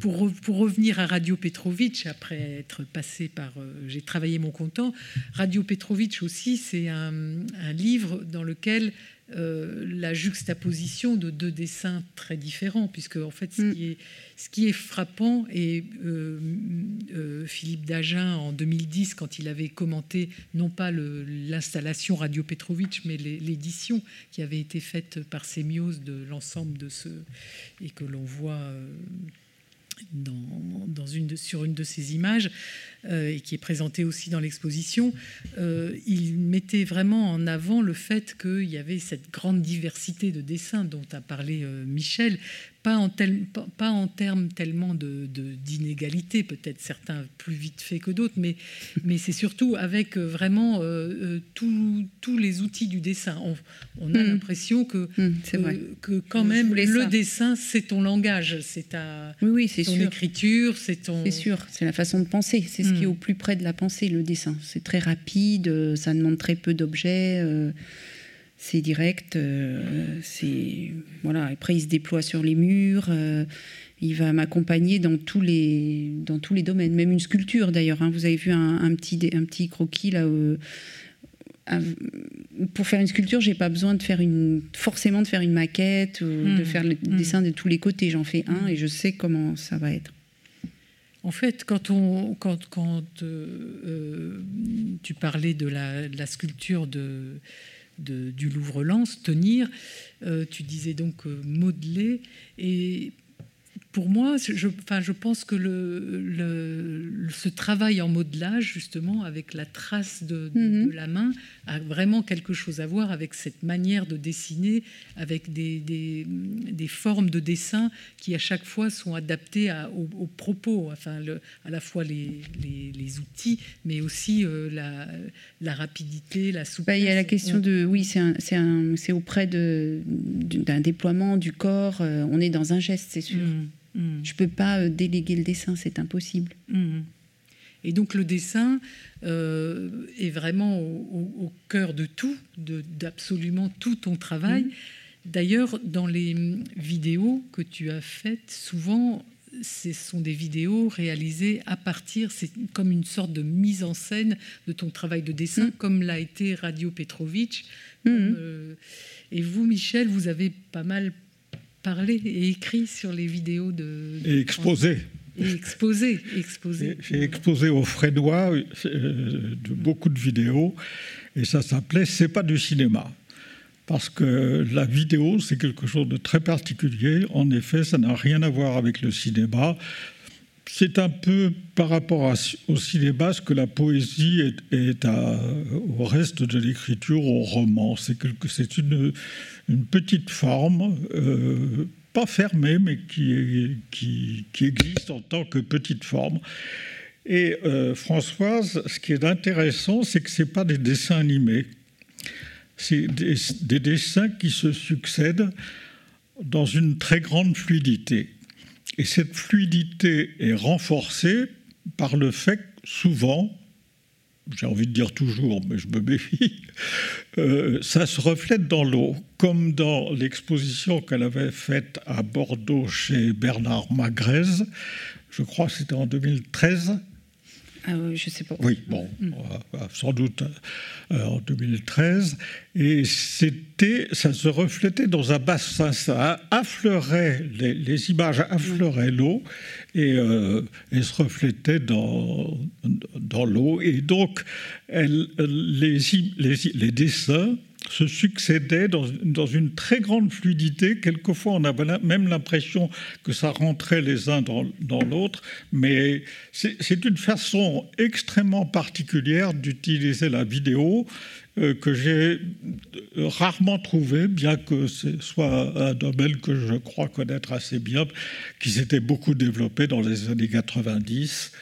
pour, re- pour revenir à Radio Petrovitch, après être passé par. euh, J'ai travaillé mon content. Radio Petrovitch aussi, c'est un, un livre dans lequel euh, la juxtaposition de deux dessins très différents, puisque en fait, ce, Mm. qui, est, ce qui est frappant, et euh, Philippe Dagen, en 2010, quand il avait commenté non pas l'installation Radio Petrovitch, mais l'édition qui avait été faite par Sémios de l'ensemble de ce. et que l'on voit. Sur une de ces images euh, et qui est présentée aussi dans l'exposition, euh, il mettait vraiment en avant le fait qu'il y avait cette grande diversité de dessins dont a parlé euh, Michel, pas en, tel- pas, pas en termes tellement de- de- d'inégalité, peut-être certains plus vite fait que d'autres, mais, [LAUGHS] mais c'est surtout avec euh, vraiment euh, euh, tous- les outils du dessin. On, on a Mm. l'impression que, Hum, c'est que, quand même le ça. dessin, c'est ton langage, c'est ta Oui, oui, c'est ton sûr. écriture, c'est ton. C'est sûr, c'est la façon de penser. C'est ce qui est Mm. au plus près de la pensée, le dessin. C'est très rapide, euh, ça demande très peu d'objets, euh, c'est direct. euh, c'est voilà. Après, il se déploie sur les murs. euh, il va m'accompagner dans tous les dans tous les domaines, même une sculpture d'ailleurs. hein. Vous avez vu un, un petit un petit croquis là. euh, un- pour faire une sculpture, j'ai pas besoin de faire une forcément de faire une maquette ou de Mm. faire le Mm. dessin de tous les côtés. J'en fais un et je sais comment ça va être. En fait, quand, on, quand, quand euh, tu parlais de la, de la sculpture de, du Louvre-Lens, tenir, euh, tu disais donc euh, modeler. Et pour moi, je, enfin, je pense que le, ce travail en modelage, justement, avec la trace de, de- Mhm. de la main, a vraiment quelque chose à voir avec cette manière de dessiner, avec des, des- des formes de dessin qui, à chaque fois, sont adaptées à- aux, aux propos, enfin, le- à la fois les, les- les outils, mais aussi euh, la, la rapidité, la souplesse. Bah, il y a la question On- de oui, c'est auprès d'un déploiement du corps. euh, on est dans un geste, c'est sûr. Mm, mm. Je peux pas euh, déléguer le dessin, c'est impossible. Et donc le dessin euh, est vraiment au, cœur de tout, d'absolument tout ton travail. Mmh. D'ailleurs, dans les vidéos que tu as faites, souvent, ce sont des vidéos réalisées à partir, c'est comme une sorte de mise en scène de ton travail de dessin, mmh. comme l'a été Radio Petrovitch. Mmh. Euh, et vous, Michel, vous avez pas mal parlé et écrit sur les vidéos de... et exposé. Et exposé, exposé. J'ai exposé au Frédois euh, de beaucoup de vidéos, et ça s'appelait C'est pas du cinéma parce que la vidéo, c'est quelque chose de très particulier. En effet, ça n'a rien à voir avec le cinéma. C'est un peu par rapport au cinéma ce que la poésie est, au reste de l'écriture, au roman. C'est une, petite forme, euh, pas fermée, mais qui, existe en tant que petite forme. Et euh, Françoise, ce qui est intéressant, c'est que ce n'est pas des dessins animés c'est des, dessins qui se succèdent dans une très grande fluidité. Et cette fluidité est renforcée par le fait que souvent, j'ai envie de dire toujours, mais je me méfie, [LAUGHS] euh, ça se reflète dans l'eau, comme dans l'exposition qu'elle avait faite à Bordeaux chez Bernard Magrez, je crois que c'était en 2013, ah je sais pas. Oui, bon, mm. sans doute euh, en 2013. Et c'était, ça se reflétait dans un bassin, ça affleurait, les, images affleuraient l'eau et, euh, et, se reflétaient dans, dans l'eau. Et donc, les, les, les dessins se succédaient dans, une très grande fluidité. Quelquefois, on avait même l'impression que ça rentrait les uns dans, l'autre, mais c'est une façon extrêmement particulière d'utiliser la vidéo euh, que j'ai rarement trouvé, bien que ce soit un domaine que je crois connaître assez bien, qui s'était beaucoup développé dans les années 90.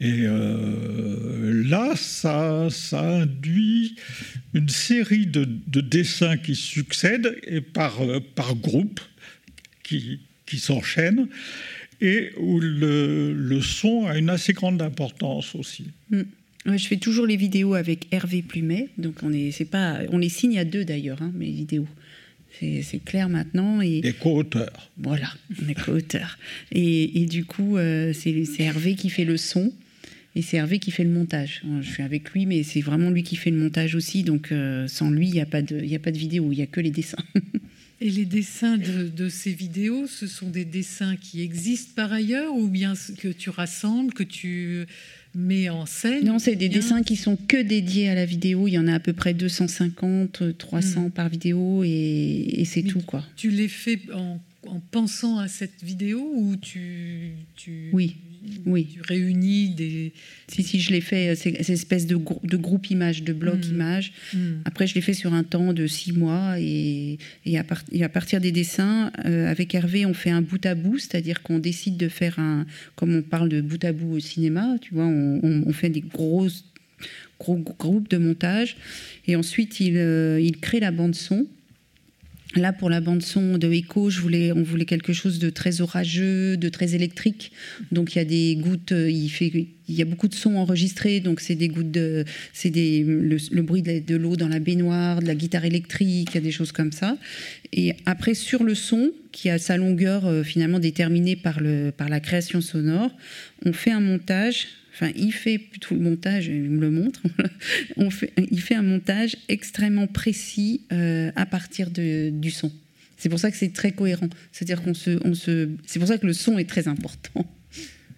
Et euh, là, ça, ça, induit une série de, dessins qui succèdent et par, euh, par groupe qui, qui s'enchaînent et où le, son a une assez grande importance aussi. Mm. Je fais toujours les vidéos avec Hervé Plumet, donc on, est, pas, on les signe à deux d'ailleurs, hein, mes vidéos. C'est clair maintenant. Et, Des co-auteurs. Voilà, on est co-auteurs. Et, et, du coup, euh, c'est Hervé qui fait le son. Et c'est Hervé qui fait le montage. Je suis avec lui, mais c'est vraiment lui qui fait le montage aussi. Donc euh, sans lui, il n'y a, pas de, a pas de vidéo, il n'y a que les dessins. [LAUGHS] Et les dessins de, ces vidéos, ce sont des dessins qui existent par ailleurs ou bien que tu rassembles, que tu mets en scène? Non, c'est des dessins qui sont que dédiés à la vidéo. Il y en a à peu près 250, 300 hmm. par vidéo et, c'est tout. quoi. Tu les fais en, pensant à cette vidéo ou tu, tu... Oui oui. tu réunis des... Si, si, je l'ai fait, euh, ces espèces de, de groupe images, de blocs hmm. images. Hmm. Après, je l'ai fait sur un temps de six mois. Et, et, à, à, partir des dessins, euh, avec Hervé, on fait un bout à bout, c'est-à-dire qu'on décide de faire un... Comme on parle de bout à bout au cinéma, tu vois, on, on, fait des grosses gros groupes de montage. Et ensuite, il, euh, il crée la bande-son. Là, pour la bande son de Echo, je voulais, on voulait quelque chose de très orageux, de très électrique. Donc il y a des gouttes, euh, il fait, il y a beaucoup de sons enregistrés. Donc c'est des gouttes de, c'est le, bruit de l'eau dans la baignoire, de la guitare électrique, il y a des choses comme ça. Et après sur le son, qui a sa longueur euh, finalement déterminée par le, par la création sonore, on fait un montage Enfin, il fait plutôt le montage, il me le montre. [LAUGHS] On fait, il fait un montage extrêmement précis euh, à partir de, du son. C'est pour ça que c'est très cohérent. C'est-à-dire qu'on se, on se, c'est pour ça que le son est très important.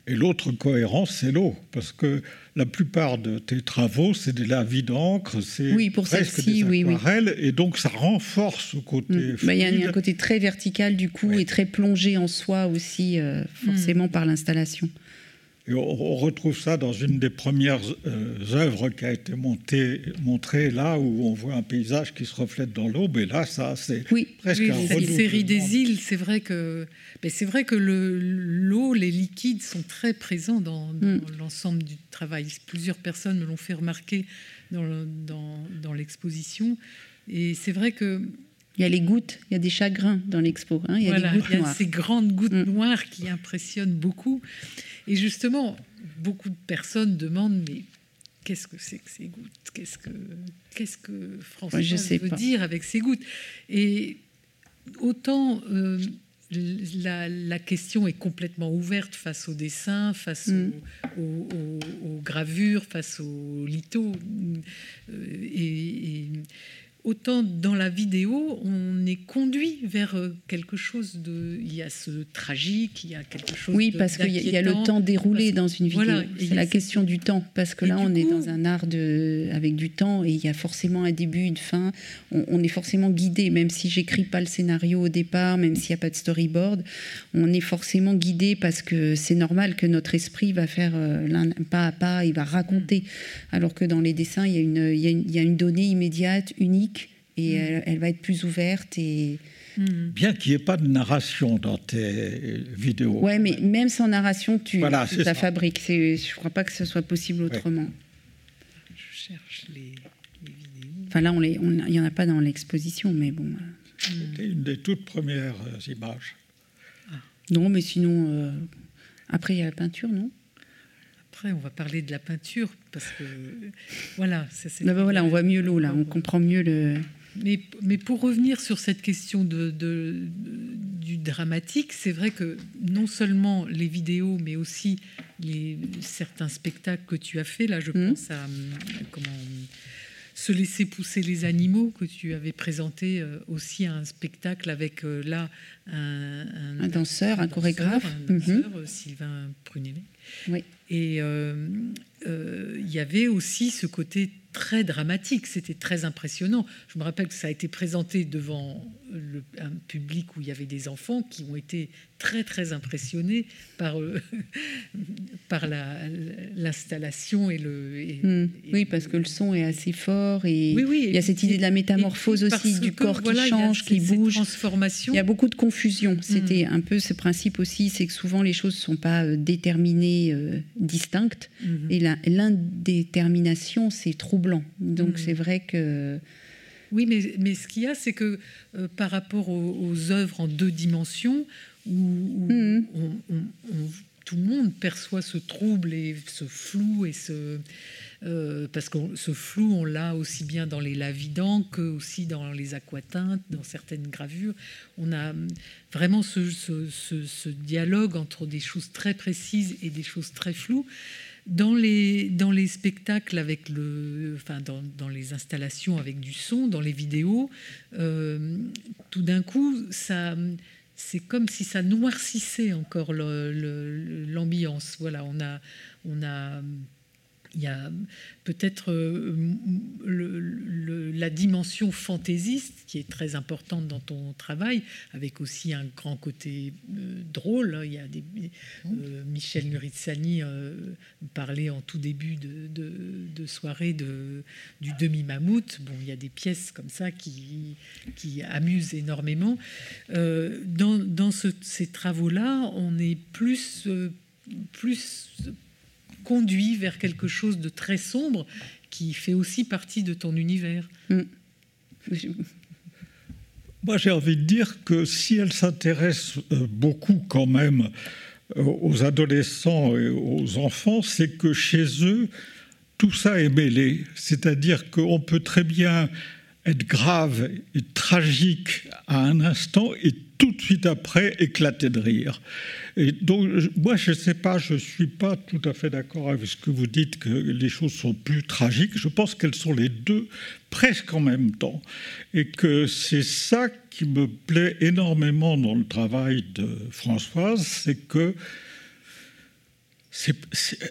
Et l'autre cohérence, c'est l'eau, parce que la plupart de tes travaux, c'est de la vie d'encre, c'est oui, pour presque des aquarelles, oui, et donc ça renforce ce côté. Mm. Bah, il y a un côté très vertical du coup et très plongé en soi aussi, euh, forcément mm. par l'installation. Et on, retrouve ça dans une des premières euh, œuvres qui a été montée, montrée là, où on voit un paysage qui se reflète dans l'eau. Mais là, ça, c'est presque oui, un La série des îles, c'est vrai que, c'est vrai que l'eau, les liquides sont très présents dans, mm. l'ensemble du travail. Plusieurs personnes me l'ont fait remarquer dans, dans, dans l'exposition. Et c'est vrai que Il y a les gouttes, il y a des chagrins dans l'expo. Hein, il y a, voilà, des gouttes il y a noires. ces grandes gouttes Mm. noires qui impressionnent beaucoup. Et justement, beaucoup de personnes demandent mais qu'est-ce que c'est que ces gouttes? Qu'est-ce que qu'est-ce que François je sais veut pas. dire avec ces gouttes? Et autant euh, la, la question est complètement ouverte face au dessin, face Mm. au- au- au- aux, gravures, face aux lithos. Euh, et, et autant dans la vidéo, on est conduit vers euh, quelque chose de. Il y a ce tragique, il y a quelque chose. Oui, parce qu'il y, a- il y a le temps déroulé parce- dans une vidéo. voilà, c'est la question du temps, parce que Et là, on est dans un art de, avec du temps et il y a forcément un début, une fin. On, on est forcément guidé, même si j'écris pas le scénario au départ, même s'il n'y a pas de storyboard, on est forcément guidé parce que c'est normal que notre esprit va faire euh, l'un pas à pas, il va raconter. Alors que dans les dessins, il y a une, il y a une, il y a une donnée immédiate, unique, et elle, elle va être plus ouverte et Mhm. Bien qu'il n'y ait pas de narration dans tes vidéos. Ouais, mais même sans narration, tu, Voilà, tu c'est la ça. fabriques. Je ne crois pas que ce soit possible autrement. Je cherche les, les vidéos. Enfin là, on les- on- il n'y en a pas dans l'exposition, mais bon. euh, C'était une des toutes premières euh, images. Non, mais sinon, euh, après, il y a la peinture, non? Après, on va parler de la peinture parce que voilà, ça, c'est- Là, bah, Voilà, on voit mieux l'eau, là. On comprend mieux le... Mais, mais pour revenir sur cette question de, de- du dramatique, c'est vrai que non seulement les vidéos, mais aussi les, certains spectacles que tu as fait, là je Mhm. pense à hum, comment, Se laisser pousser les animaux, que tu avais présenté euh, aussi à un spectacle avec euh, là un, Un danseur, un chorégraphe. un danseur, euh, Sylvain Prunévet. Oui. Et euh, euh, il y avait aussi ce côté très dramatique, c'était très impressionnant. Je me rappelle que ça a été présenté devant le- un public où il y avait des enfants qui ont été très très impressionnés par, euh, [LAUGHS] par la- l'installation et le... et- et- Oui, parce que le son est assez fort et Oui, oui, il y a cette idée de la métamorphose aussi, du que, corps voilà, qui change, qui bouge. Il y a beaucoup de confusion. C'était un peu ce principe aussi, c'est que souvent les choses ne sont pas déterminées, euh, distinctes. Mhm. Et l'indétermination, c'est troublant. Donc Mhm. c'est vrai que... Oui, mais, mais ce qu'il y a, c'est que euh, par rapport aux, aux œuvres en deux dimensions, où, où Mhm. on- on- on- tout le monde perçoit ce trouble et ce flou et ce euh, parce que ce flou, on l'a aussi bien dans les lavidans que aussi dans les aquateintes, dans certaines gravures. On a hum, vraiment ce, dialogue entre des choses très précises et des choses très floues. Dans les, spectacles avec le, enfin dans, les installations avec du son, dans les vidéos, euh, tout d'un coup, c'est comme si ça noircissait encore l'ambiance. Voilà, on a, on a, il y a peut-être euh, la dimension fantaisiste qui est très importante dans ton travail, avec aussi un grand côté euh, drôle. Il y a euh, Michel Nuritsani euh, parlait en tout début de, soirée de, du demi-mammouth. Bon, il y a des pièces comme ça qui, qui amusent énormément. Dans dans ce- ces travaux-là, on est plus, plus conduit vers quelque chose de très sombre qui fait aussi partie de ton univers. Moi, j'ai envie de dire que si elle s'intéresse euh, beaucoup quand même euh, aux adolescents et aux enfants, c'est que chez eux, tout ça est mêlé. C'est-à-dire qu'on peut très bien être grave et tragique à un instant et tout de suite après éclater de rire. Et donc, moi, je ne sais pas, je ne suis pas tout à fait d'accord avec ce que vous dites, que les choses sont plus tragiques. Je pense qu'elles sont les deux presque en même temps. Et que c'est ça qui me plaît énormément dans le travail de Françoise, c'est que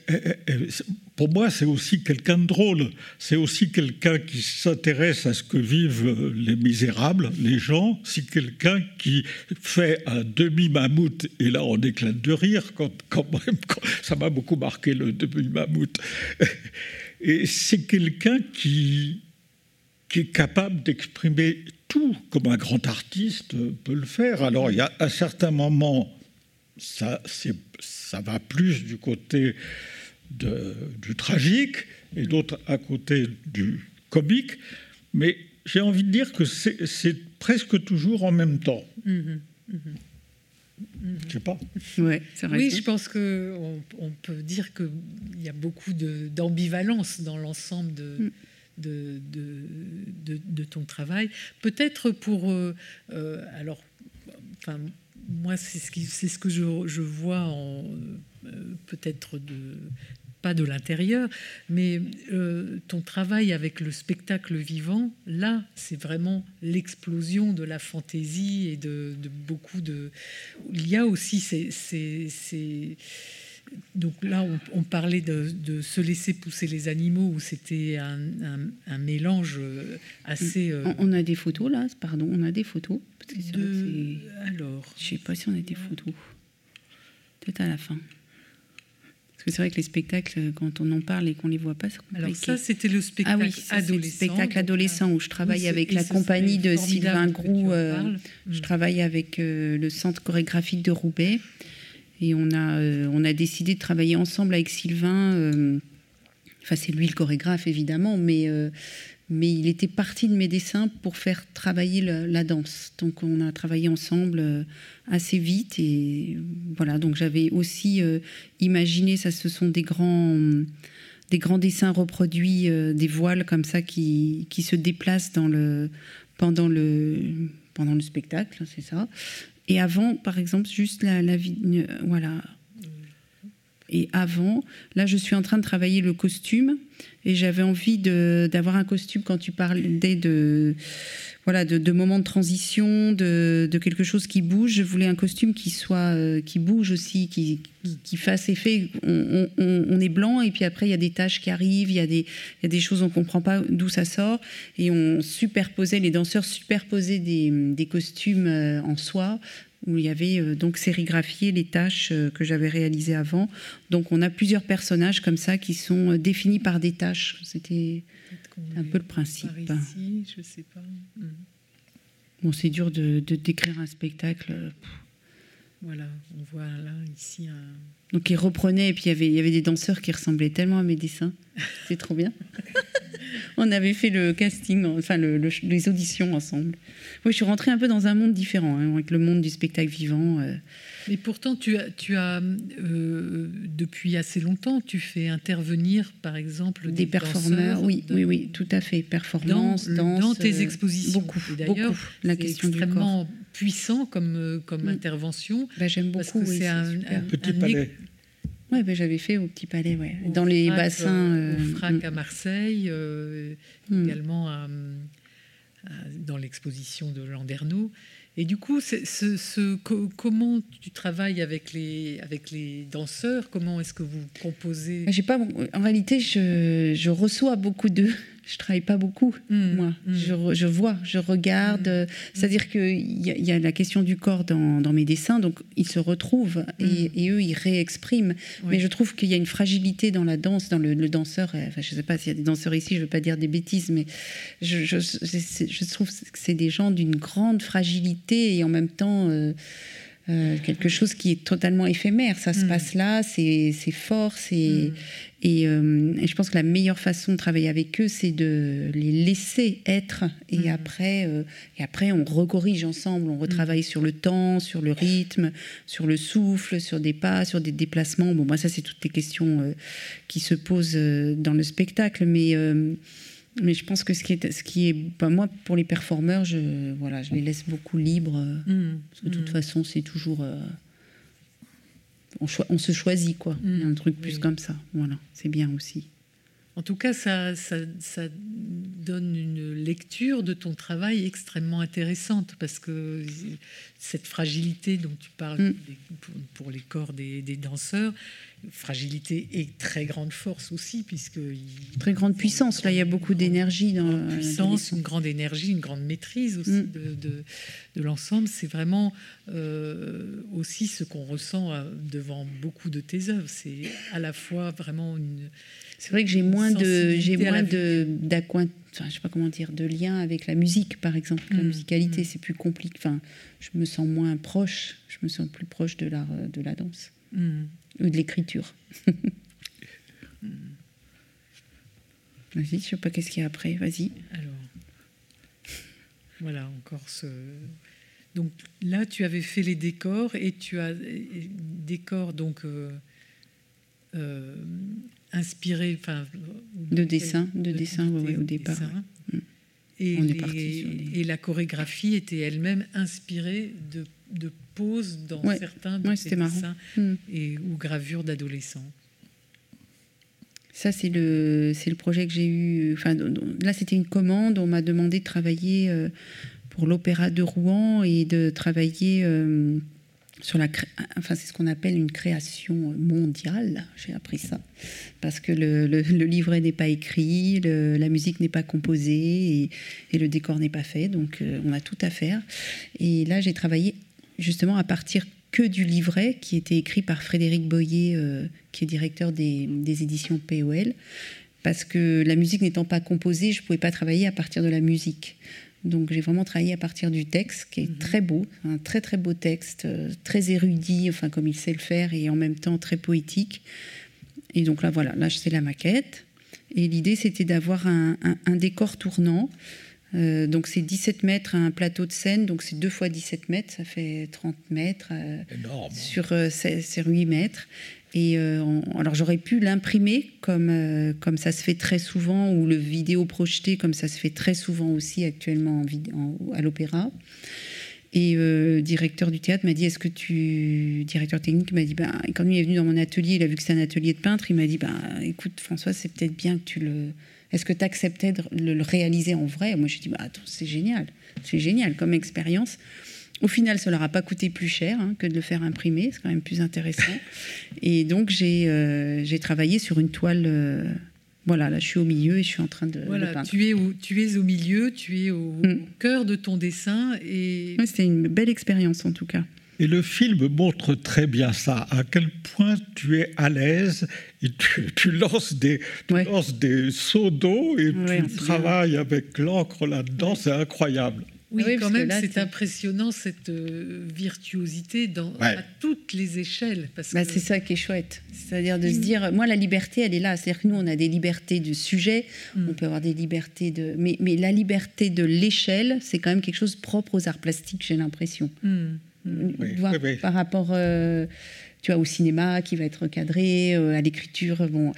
elle- elle- c'est- pour moi, c'est aussi quelqu'un de drôle. C'est aussi quelqu'un qui s'intéresse à ce que vivent les misérables, les gens. C'est quelqu'un qui fait un demi-mammouth. Et là, on éclate de rire quand, même. ça m'a beaucoup marqué, le demi-mammouth. [LAUGHS] Et c'est quelqu'un qui, est capable d'exprimer tout comme un grand artiste peut le faire. Alors, il y a à certains moments ça, c'est- ça va plus du côté de- du tragique et d'autres à côté du comique, mais j'ai envie de dire que c'est presque toujours en même temps. Mhm, mhm. Je sais pas. Ouais, c'est vrai. Oui, je pense qu'on on peut dire qu'il y a beaucoup de- d'ambivalence dans l'ensemble de, Mm. de, de, de- de ton travail. Peut-être pour... euh, euh, alors, enfin, moi, c'est ce, qui- c'est ce que je, je vois en... euh, peut-être de pas de l'intérieur, mais euh, ton travail avec le spectacle vivant, là, c'est vraiment l'explosion de la fantaisie et de, de beaucoup de... Il y a aussi ces... ces- ces- donc là, on, on parlait de, de se laisser pousser les animaux, où c'était un, un- un mélange euh, assez... euh, On, a des photos là, pardon, on a des photos. Parce que c'est vrai que de... c'est- Alors, Je sais pas si on a des photos. Peut-être à la fin. Parce que c'est vrai que les spectacles, quand on en parle et qu'on les voit pas, c'est compliqué. alors ça, c'était le ah spectacle oui, ça, c'est le adolescent. spectacle adolescent où je travaille avec la compagnie de Sylvain Groux. euh. Je Mm. travaille avec euh, le centre chorégraphique de Roubaix et on a, euh, on a décidé de travailler ensemble avec Sylvain. Enfin, c'est lui le chorégraphe évidemment, mais, mais il était parti de mes dessins pour faire travailler le- la danse. Donc on a travaillé ensemble euh, assez vite et voilà. Donc j'avais aussi euh, imaginé, ça, ce sont des grands des grands dessins reproduits, euh, des voiles comme ça qui, qui se déplacent pendant, le, pendant le spectacle, c'est ça. Et avant, par exemple, juste la, la voilà. Et avant, là, je suis en train de travailler le costume et j'avais envie d'avoir un costume quand tu parlais de, voilà, de, moments de transition, de, quelque chose qui bouge. Je voulais un costume qui soit, euh, qui bouge aussi, qui, qui, fasse effet. On, est blanc et puis après il y a des taches qui arrivent, il y a des, il y a des choses on comprend pas d'où ça sort et on superposait les danseurs superposaient des, des costumes euh, en soie où il y avait euh, donc sérigraphié les tâches euh, que j'avais réalisées avant. Donc on a plusieurs personnages comme ça qui sont euh, définis par des tâches. C'était un peu le principe. Par ici, je sais pas. Mm. Bon, c'est dur de, de décrire un spectacle. Voilà, on voit là, ici, un... Donc ils reprenaient et puis il y avait, il y avait des danseurs qui ressemblaient tellement à mes dessins. C'est trop bien. [LAUGHS] On avait fait le casting, enfin le- le- les auditions ensemble. Oui, je suis rentrée un peu dans un monde différent, hein, avec le monde du spectacle vivant. euh. Mais pourtant, tu as, tu as euh, depuis assez longtemps, tu fais intervenir, par exemple, des performeurs, danseurs oui, de- oui, oui, tout à fait. dans, Performance, danse. dans tes euh, expositions. Beaucoup, d'ailleurs, beaucoup. La c'est question du corps. extrêmement puissant comme, euh, comme Mm. intervention. Bah, J'aime Parce beaucoup. que oui, c'est un- Petit un palais. Ouais, bah, j'avais fait au Petit Palais, ouais. au dans les Frac, bassins. euh, au Frac mm, à Marseille, euh, mm. également à- à- dans l'exposition de Landerneau. Et du coup, comment tu travailles avec les, avec les danseurs? Comment est-ce que vous composez? J'ai pas, en réalité, je, je reçois beaucoup de. Je travaille pas beaucoup, Mm, moi. mm. Je, vois, je regarde. euh, C'est-à-dire qu'il y, a- y a la question du corps dans, dans mes dessins, donc ils se retrouvent et, et eux, ils réexpriment. Oui. Mais je trouve qu'il y a une fragilité dans la danse, dans le, le danseur. euh, Enfin, je sais pas s'il y a des danseurs ici, je veux pas dire des bêtises, mais je, je, je- je trouve que c'est des gens d'une grande fragilité et en même temps. euh, euh, quelque chose qui est totalement éphémère. Ça se Mm. passe là, c'est fort, c'est Mm. et, euh, et je pense que la meilleure façon de travailler avec eux, c'est de les laisser être. Et Mhm. après, euh, et après, on recorrige ensemble. On retravaille sur le temps, sur le rythme, sur le souffle, sur des pas, sur des déplacements. Bon, moi, ça, c'est toutes les questions qui se posent dans le spectacle. Mais mais je pense que ce qui est, ce qui est, bah, moi, pour les performeurs, je voilà, je les laisse beaucoup libres. euh, Mm, parce que de toute mm. façon, c'est toujours. euh, on, se choisit, quoi. Il y a un Mm, truc plus oui. comme ça. Voilà, c'est bien aussi. En tout cas, ça, ça, ça donne une lecture de ton travail extrêmement intéressante parce que cette fragilité dont tu parles pour, pour les corps des, des danseurs, fragilité et très grande force aussi, puisque Très grande puissance. Là, il y a beaucoup d'énergie dans la puissance, dans une grande énergie, une grande maîtrise aussi Mm. de, de- de l'ensemble. C'est vraiment euh, aussi ce qu'on ressent euh, devant beaucoup de tes œuvres. C'est à la fois vraiment une. C'est vrai que j'ai moins de, j'ai moins de enfin, je sais pas comment dire, de lien avec la musique, par exemple. La Mm. musicalité, Mm. c'est plus compliqué. Enfin, je me sens moins proche. Je me sens plus proche de l'art, euh, de la danse. Ou de l'écriture. [LAUGHS] Vas-y, je sais pas qu'est-ce qu'il y a après. Vas-y. Alors. Voilà, encore ce. Donc là, tu avais fait les décors et tu as décors donc euh, euh, inspirés, enfin De dessin, de dessin, ouais, ouais, au départ, dessins. Mm. Et, On est les- parti sur des- et la chorégraphie était elle-même inspirée de, de poses dans Ouais. certains de Ouais, marrant. dessins Mm. et ou gravures d'adolescents. Ça, c'est le, c'est le projet que j'ai eu. Enfin, là, c'était une commande. On m'a demandé de travailler euh, pour l'Opéra de Rouen et de travailler euh, sur la. cré- Enfin, c'est ce qu'on appelle une création mondiale. J'ai appris ça. Parce que le, le- le livret n'est pas écrit, le- la musique n'est pas composée et, et le décor n'est pas fait. Donc, euh, on a tout à faire. Et là, j'ai travaillé justement à partir que du livret qui était écrit par Frédéric Boyer, euh, qui est directeur des, des éditions POL. Parce que la musique n'étant pas composée, je ne pouvais pas travailler à partir de la musique. Donc j'ai vraiment travaillé à partir du texte, qui est très beau, un très très beau texte, euh, très érudit, enfin comme il sait le faire, et en même temps très poétique. Et donc là, voilà, là c'est la maquette. Et l'idée, c'était d'avoir un, un- un décor tournant. Euh, donc c'est 17 mètres, un plateau de scène, donc c'est 2 fois 17 mètres, ça fait 30 mètres euh, sur euh, ces, ces 8 mètres. Et euh, alors j'aurais pu l'imprimer comme, euh, comme ça se fait très souvent, ou le vidéo projeté comme ça se fait très souvent aussi actuellement en vid- en- à l'opéra. Et le directeur du théâtre m'a dit, est-ce que tu... Directeur technique m'a dit, ben, quand il est venu dans mon atelier, il a vu que c'est un atelier de peintre, il m'a dit, ben, écoute François, c'est peut-être bien que tu le... Est-ce que tu acceptais de le, réaliser en vrai? Moi, j'ai dit, bah, attends, c'est génial, c'est génial comme expérience. Au final, ça leur a pas coûté plus cher hein, que de le faire imprimer, c'est quand même plus intéressant. [LAUGHS] Et donc, j'ai euh, j'ai travaillé sur une toile. euh, voilà, là, je suis au milieu et je suis en train de, Voilà, peindre. tu es, au, tu es au milieu, tu es au, Mm. cœur de ton dessin et Ouais, C'était une belle expérience en tout cas. Et le film montre très bien ça, à quel point tu es à l'aise et tu, tu lances, des, tu Ouais. lances des seaux d'eau et Ouais, tu travailles avec l'encre là-dedans, c'est incroyable. oui, Ah oui, quand parce que même, là, c'est impressionnant cette euh, virtuosité dans, Ouais. à toutes les échelles. Parce Bah, que c'est ça qui est chouette. C'est-à-dire de se Mm. dire, moi, la liberté, elle est là. C'est-à-dire que nous, on a des libertés de sujet, Mm. on peut avoir des libertés de. Mais, mais la liberté de l'échelle, c'est quand même quelque chose propre aux arts plastiques, j'ai l'impression. Mm, oui, oui. Par rapport. euh, tu vois, au cinéma qui va être recadré, euh, à l'écriture, bon,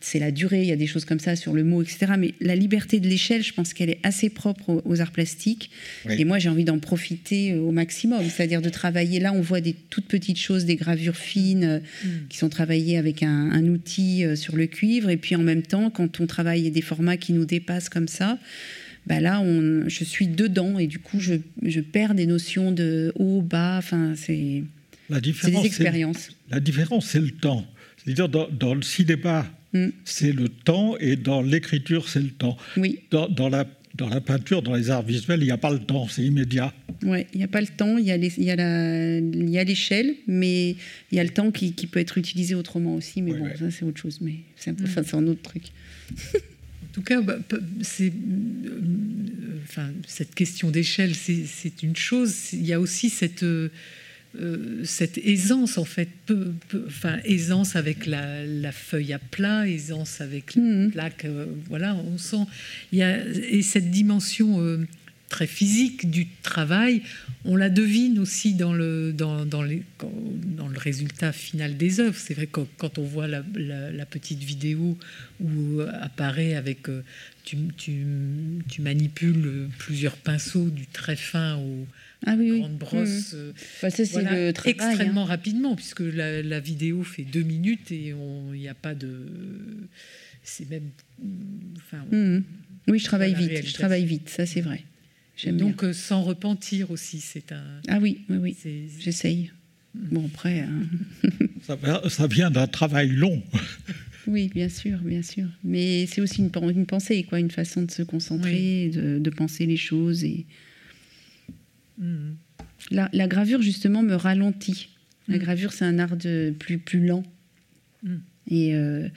c'est la durée, il y a des choses comme ça sur le mot, etc. Mais la liberté de l'échelle, je pense qu'elle est assez propre aux, aux arts plastiques. Oui. Et moi, j'ai envie d'en profiter euh, au maximum, c'est-à-dire de travailler. Là, on voit des toutes petites choses, des gravures fines euh, Mm. qui sont travaillées avec un, un outil sur le cuivre. Et puis en même temps, quand on travaille des formats qui nous dépassent comme ça, bah là, on, je suis dedans et du coup, je, je perds des notions de haut, bas. Enfin, c'est La c'est différence, des expériences. la différence, c'est le temps. C'est-à-dire, dans, dans le cinéma, Mm. c'est le temps, et dans l'écriture, c'est le temps. Oui, Dans, dans la, dans la peinture, dans les arts visuels, il n'y a pas le temps, c'est immédiat. ouais, il n'y a pas le temps, il y a les- il y a la- il y a l'échelle, mais il y a le temps qui, qui peut être utilisé autrement aussi. Mais Ouais, bon, ouais. ça, c'est autre chose. Mais c'est un, peu- Mm. enfin, c'est un autre truc. En tout cas, bah, c'est, euh, enfin, cette question d'échelle, c'est, c'est une chose. Il y a aussi cette, euh, euh, cette aisance, en fait, peu- peu- enfin, aisance avec la, la feuille à plat, aisance avec la Mhm. plaque. euh, voilà, on sent. Il y a, et cette dimension euh, très physique du travail, on la devine aussi dans le, dans, dans les, dans le résultat final des œuvres. C'est vrai que quand on voit la, la- la petite vidéo où apparaît avec. tu, tu, tu manipules plusieurs pinceaux du très fin aux Ah oui, oui. grandes brosses. euh, Bah, ça, c'est voilà, le travail. hein. extrêmement rapidement, puisque la, la vidéo fait deux minutes et il n'y a pas de. C'est même. Enfin, Mhm. Oui, je travaille vite. Je travaille vite, ça c'est vrai. J'aime bien. donc euh, sans repentir aussi, c'est un. Ah oui, oui, oui. c'est- J'essaye. Bon, après, hein. [LAUGHS] Ça, vient- ça vient d'un travail long. [LAUGHS] oui, bien sûr, bien sûr. Mais c'est aussi une pensée, quoi, une façon de se concentrer, de, de penser les choses. Et La, la gravure, justement, me ralentit. La Mm. gravure, c'est un art de plus, plus lent. Mm. Et euh,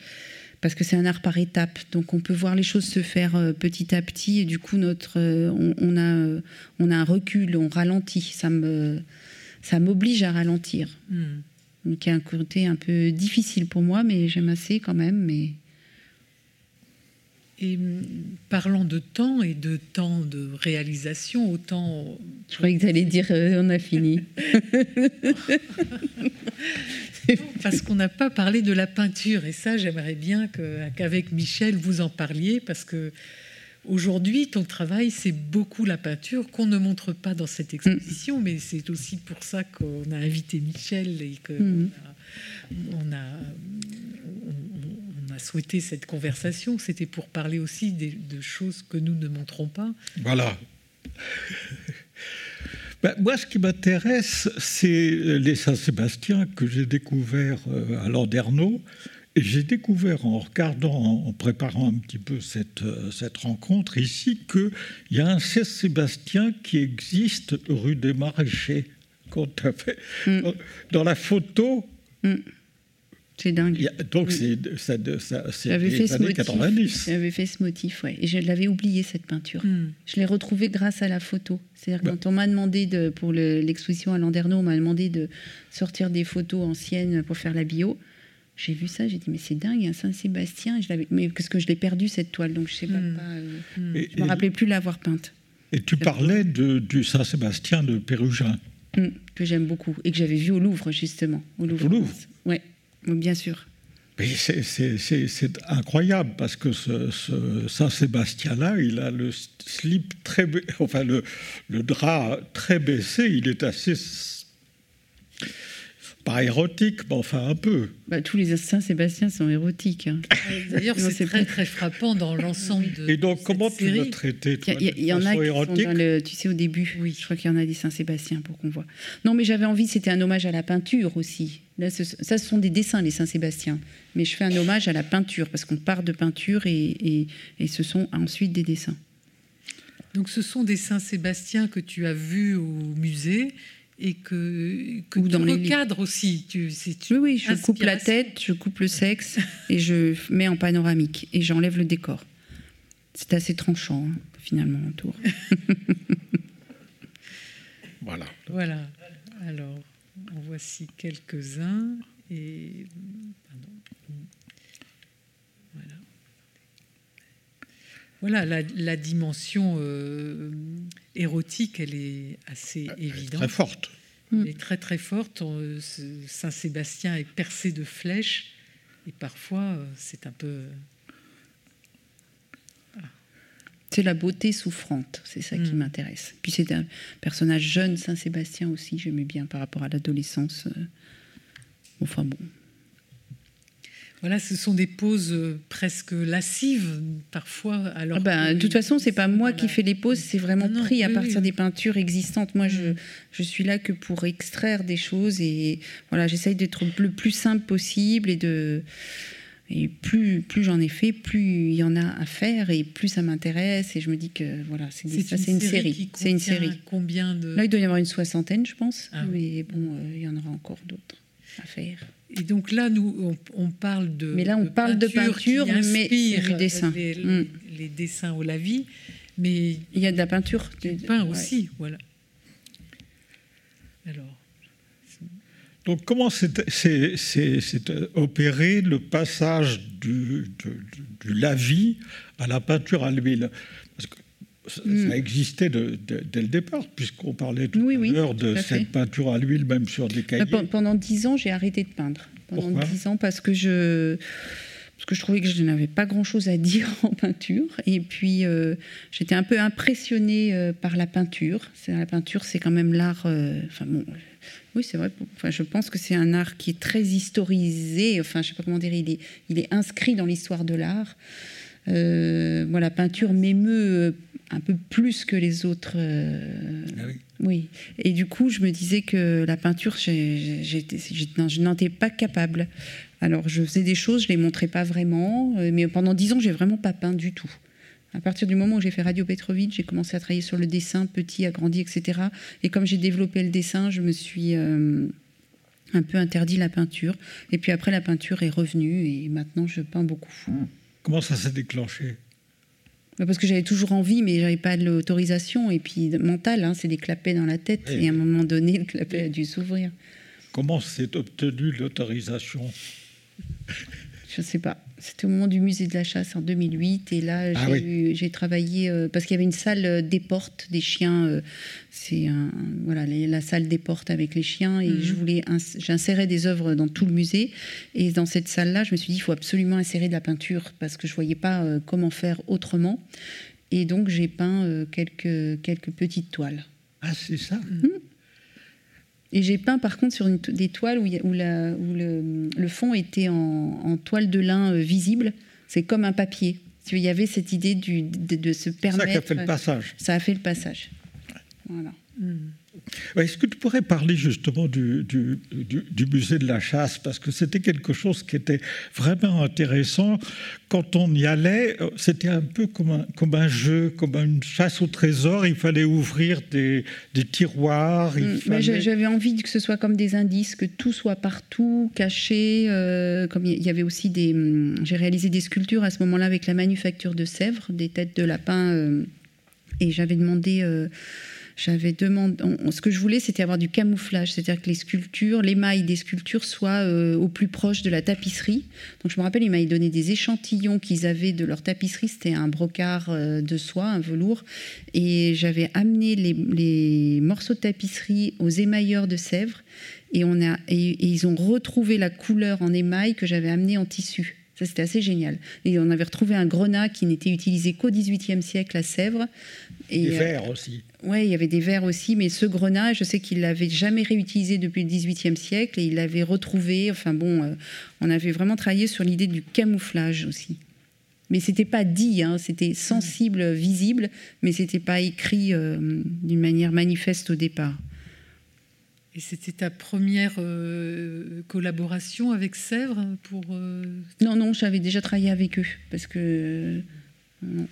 parce que c'est un art par étapes. Donc, on peut voir les choses se faire euh, petit à petit. Et du coup, notre, euh, on, on a, on a un recul, on ralentit. Ça me, ça m'oblige à ralentir. Mhm. Donc, qui a un côté un peu difficile pour moi, mais j'aime assez quand même. Mais Et parlant de temps et de temps de réalisation, autant. Je croyais que tu allais dire euh, on a fini. [LAUGHS] parce qu'on n'a pas parlé de la peinture. Et ça, j'aimerais bien qu'avec Michel, vous en parliez, parce que aujourd'hui, ton travail, c'est beaucoup la peinture qu'on ne montre pas dans cette exposition, mais c'est aussi pour ça qu'on a invité Michel et qu'on mm. a, on, a souhaité cette conversation. C'était pour parler aussi de choses que nous ne montrons pas. Voilà. [LAUGHS] Ben, moi, ce qui m'intéresse, c'est les Saint-Sébastien que j'ai découvert euh, à Landerneau. Et j'ai découvert en regardant, en préparant un petit peu cette, euh, cette rencontre ici, qu'il y a un Saint-Sébastien qui existe rue des Maraîchers. Quand fait, mm. dans la photo, mm. C'est dingue. donc, c'est ça, J'avais fait, ce motif. J'avais fait ce motif, ouais. Et je l'avais oublié, cette peinture. Hmm. Je l'ai retrouvée grâce à la photo. C'est-à-dire, bah. quand on m'a demandé, de, pour l'exposition à Landerneau, on m'a demandé de sortir des photos anciennes pour faire la bio. J'ai vu ça, j'ai dit, mais c'est dingue, un Saint-Sébastien. Mais parce que je l'ai perdu, cette toile, donc je sais pas. Hmm. Euh, hmm. je ne me rappelais plus l'avoir peinte. Et tu parlais de, du Saint-Sébastien de Pérugin. que j'aime beaucoup. Et que j'avais vu au Louvre, justement. Au Louvre. Au Louvre. Ouais bien sûr. C'est incroyable parce que ce, Saint-Sébastien-là, il a le slip très, [LAUGHS] enfin le, le drap très baissé, il est assez pas érotique, mais enfin un peu. Bah, tous les Saint-Sébastien sont érotiques. Hein. D'ailleurs, c'est très très frappant dans l'ensemble de. Et donc, comment tu l'as traité Il y, en a qui sont dans le, tu sais, au début. Oui. Je crois qu'il y en a des Saint-Sébastien pour qu'on voit. Non, mais j'avais envie. C'était un hommage à la peinture aussi. Là, ça, ce sont des dessins, les Saint-Sébastien. Mais je fais un hommage à la peinture parce qu'on part de peinture et, et, et ce sont ensuite des dessins. Donc, ce sont des Saint-Sébastien que tu as vus au musée et que, que Ou dans tu recadres aussi. Tu, tu oui, oui, je coupe la tête, je coupe le sexe [LAUGHS] et je mets en panoramique et j'enlève le décor. C'est assez tranchant, hein, finalement, en tour. [LAUGHS] voilà. Voilà. Alors, en voici quelques-uns. Et. Voilà. Voilà, la, la dimension. Euh, érotique, elle est assez évidente. Très forte. Elle est très très forte. Euh, Saint-Sébastien est percé de flèches et parfois euh, c'est un peu. Ah. C'est la beauté souffrante, c'est ça qui hmm. m'intéresse. Puis c'est un personnage jeune, Saint-Sébastien aussi, j'aimais bien par rapport à l'adolescence. Enfin bon, voilà, ce sont des poses euh, presque lascives parfois. Alors ah ben, de toute façon, c'est pas moi qui fais les poses, c'est vraiment pris à partir des peintures existantes. Moi, je, mm. je suis là que pour extraire des choses et voilà, j'essaye d'être le plus simple possible et de et plus, plus j'en ai fait, plus il y en a à faire et plus ça m'intéresse. Et je me dis que voilà, c'est une, série. C'est une série. Combien de... Là, il doit y avoir une soixantaine, je pense. Ah mais bon, euh, il y en aura encore d'autres à faire. Et donc là, nous, on, parle de. Mais là, on parle de peinture, mais du dessin. Hmm. Les, dessins au lavis, mais il y a de la peinture. Du pain aussi, voilà. Alors. Donc, comment c'est opéré le passage du, du, lavis à la peinture à l'huile Que ça, existait dès le départ, puisqu'on parlait tout à l'heure de cette peinture à l'huile, même sur des cahiers. Pendant dix ans, j'ai arrêté de peindre. Pendant dix ans, parce que je parce que je trouvais que je n'avais pas grand-chose à [LAUGHS] dire en peinture. Et puis, euh, j'étais un peu impressionnée euh, par la peinture. La peinture, c'est quand même l'art... Euh, enfin, bon, oui, c'est vrai. Enfin, je pense que c'est un art qui est très historisé. Enfin, je ne sais pas comment dire. Il est, il est inscrit dans l'histoire de l'art. voilà, la peinture m'émeut un peu plus que les autres. Euh, ah oui. Et du coup, je me disais que la peinture, je n'en étais pas capable. Alors, je faisais des choses, je les montrais pas vraiment, euh, mais pendant dix ans, j'ai vraiment pas peint du tout. À partir du moment où j'ai fait Radio Petrovitch, j'ai commencé à travailler sur le dessin, petit, agrandi, etc. Et comme j'ai développé le dessin, je me suis euh, un peu interdit la peinture. Et puis après, la peinture est revenue et maintenant, je peins beaucoup. Comment ça s'est déclenché? Parce que j'avais toujours envie, mais j'avais pas l'autorisation. Et puis, mental, hein, c'est des clapets dans la tête. Et, à un moment donné, le clapet a dû s'ouvrir. Comment s'est obtenue l'autorisation? Je ne sais pas. C'était au moment du musée de la chasse en 2008. Et là, Ah j'ai travaillé euh, parce qu'il y avait une salle euh, des portes des chiens. euh, c'est voilà les- la salle des portes avec les chiens. Et Mhm. je voulais ins- j'insérais des œuvres dans tout le musée. Et dans cette salle-là, je me suis dit il faut absolument insérer de la peinture parce que je voyais pas euh, comment faire autrement. Et donc j'ai peint quelques quelques petites toiles. Ah, c'est ça. Et j'ai peint par contre sur une to- des toiles où, il y a- où la- où le, le fond était en, en toile de lin euh, visible. C'est comme un papier. Il y avait cette idée du- de, de se C'est ça permettre. qui a fait le passage. Ça a fait le passage. Voilà. Ouais, Est-ce que tu pourrais parler justement du, du- du- du musée de la chasse? Parce que c'était quelque chose qui était vraiment intéressant. Quand on y allait, euh, c'était un peu comme un, comme un jeu, comme une chasse au trésor. Il fallait ouvrir des, des tiroirs. il Mm, mais fallait- j'a- J'avais envie que ce soit comme des indices, que tout soit partout, caché. euh, comme il y avait aussi des. hum, J'ai réalisé des sculptures à ce moment-là avec la manufacture de Sèvres, des têtes de lapin. euh, et j'avais demandé. euh, j'avais demandé. ce que je voulais, c'était avoir du camouflage, c'est-à-dire que les sculptures, l'émail des sculptures soient euh, au plus proche de la tapisserie. Donc je me rappelle, ils m'avaient donné des échantillons qu'ils avaient de leur tapisserie. C'était un brocart euh, de soie, un velours. Et j'avais amené les, les morceaux de tapisserie aux émailleurs de Sèvres. Et, et, ils ont retrouvé la couleur en émail que j'avais amené en tissu. Ça, c'était assez génial. Et on avait retrouvé un grenat qui n'était utilisé qu'au XVIIIe siècle à Sèvres. Et, des euh, verres aussi. Ouais, il y avait des verres aussi, mais ce grenat, je sais qu'il l'avait jamais réutilisé depuis le XVIIIe siècle et il l'avait retrouvé. Enfin bon, euh, on avait vraiment travaillé sur l'idée du camouflage aussi. Mais c'était pas dit, hein, c'était sensible, visible, mais c'était pas écrit euh, d'une manière manifeste au départ. Et c'était ta première euh, collaboration avec Sèvres pour. euh, Non, non, j'avais déjà travaillé avec eux parce que. euh,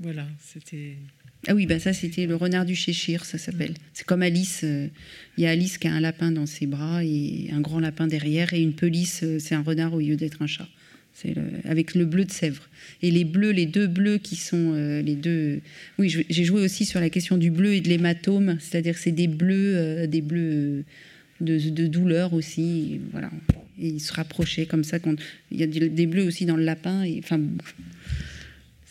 voilà, c'était. Ah oui, bah ça c'était le renard du Cheshire, ça s'appelle. C'est comme Alice. euh, Il y a Alice qui a un lapin dans ses bras et un grand lapin derrière et une pelisse, euh, c'est un renard au lieu d'être un chat. C'est le- avec le bleu de Sèvres. Et les bleus, les deux bleus qui sont euh, les deux. Oui, j'ai joué aussi sur la question du bleu et de l'hématome, c'est-à-dire que c'est des bleus, euh, des bleus de, de douleur aussi. et voilà. Et ils se rapprochaient comme ça. qu'on- Il y a des bleus aussi dans le lapin. Et, enfin, bon.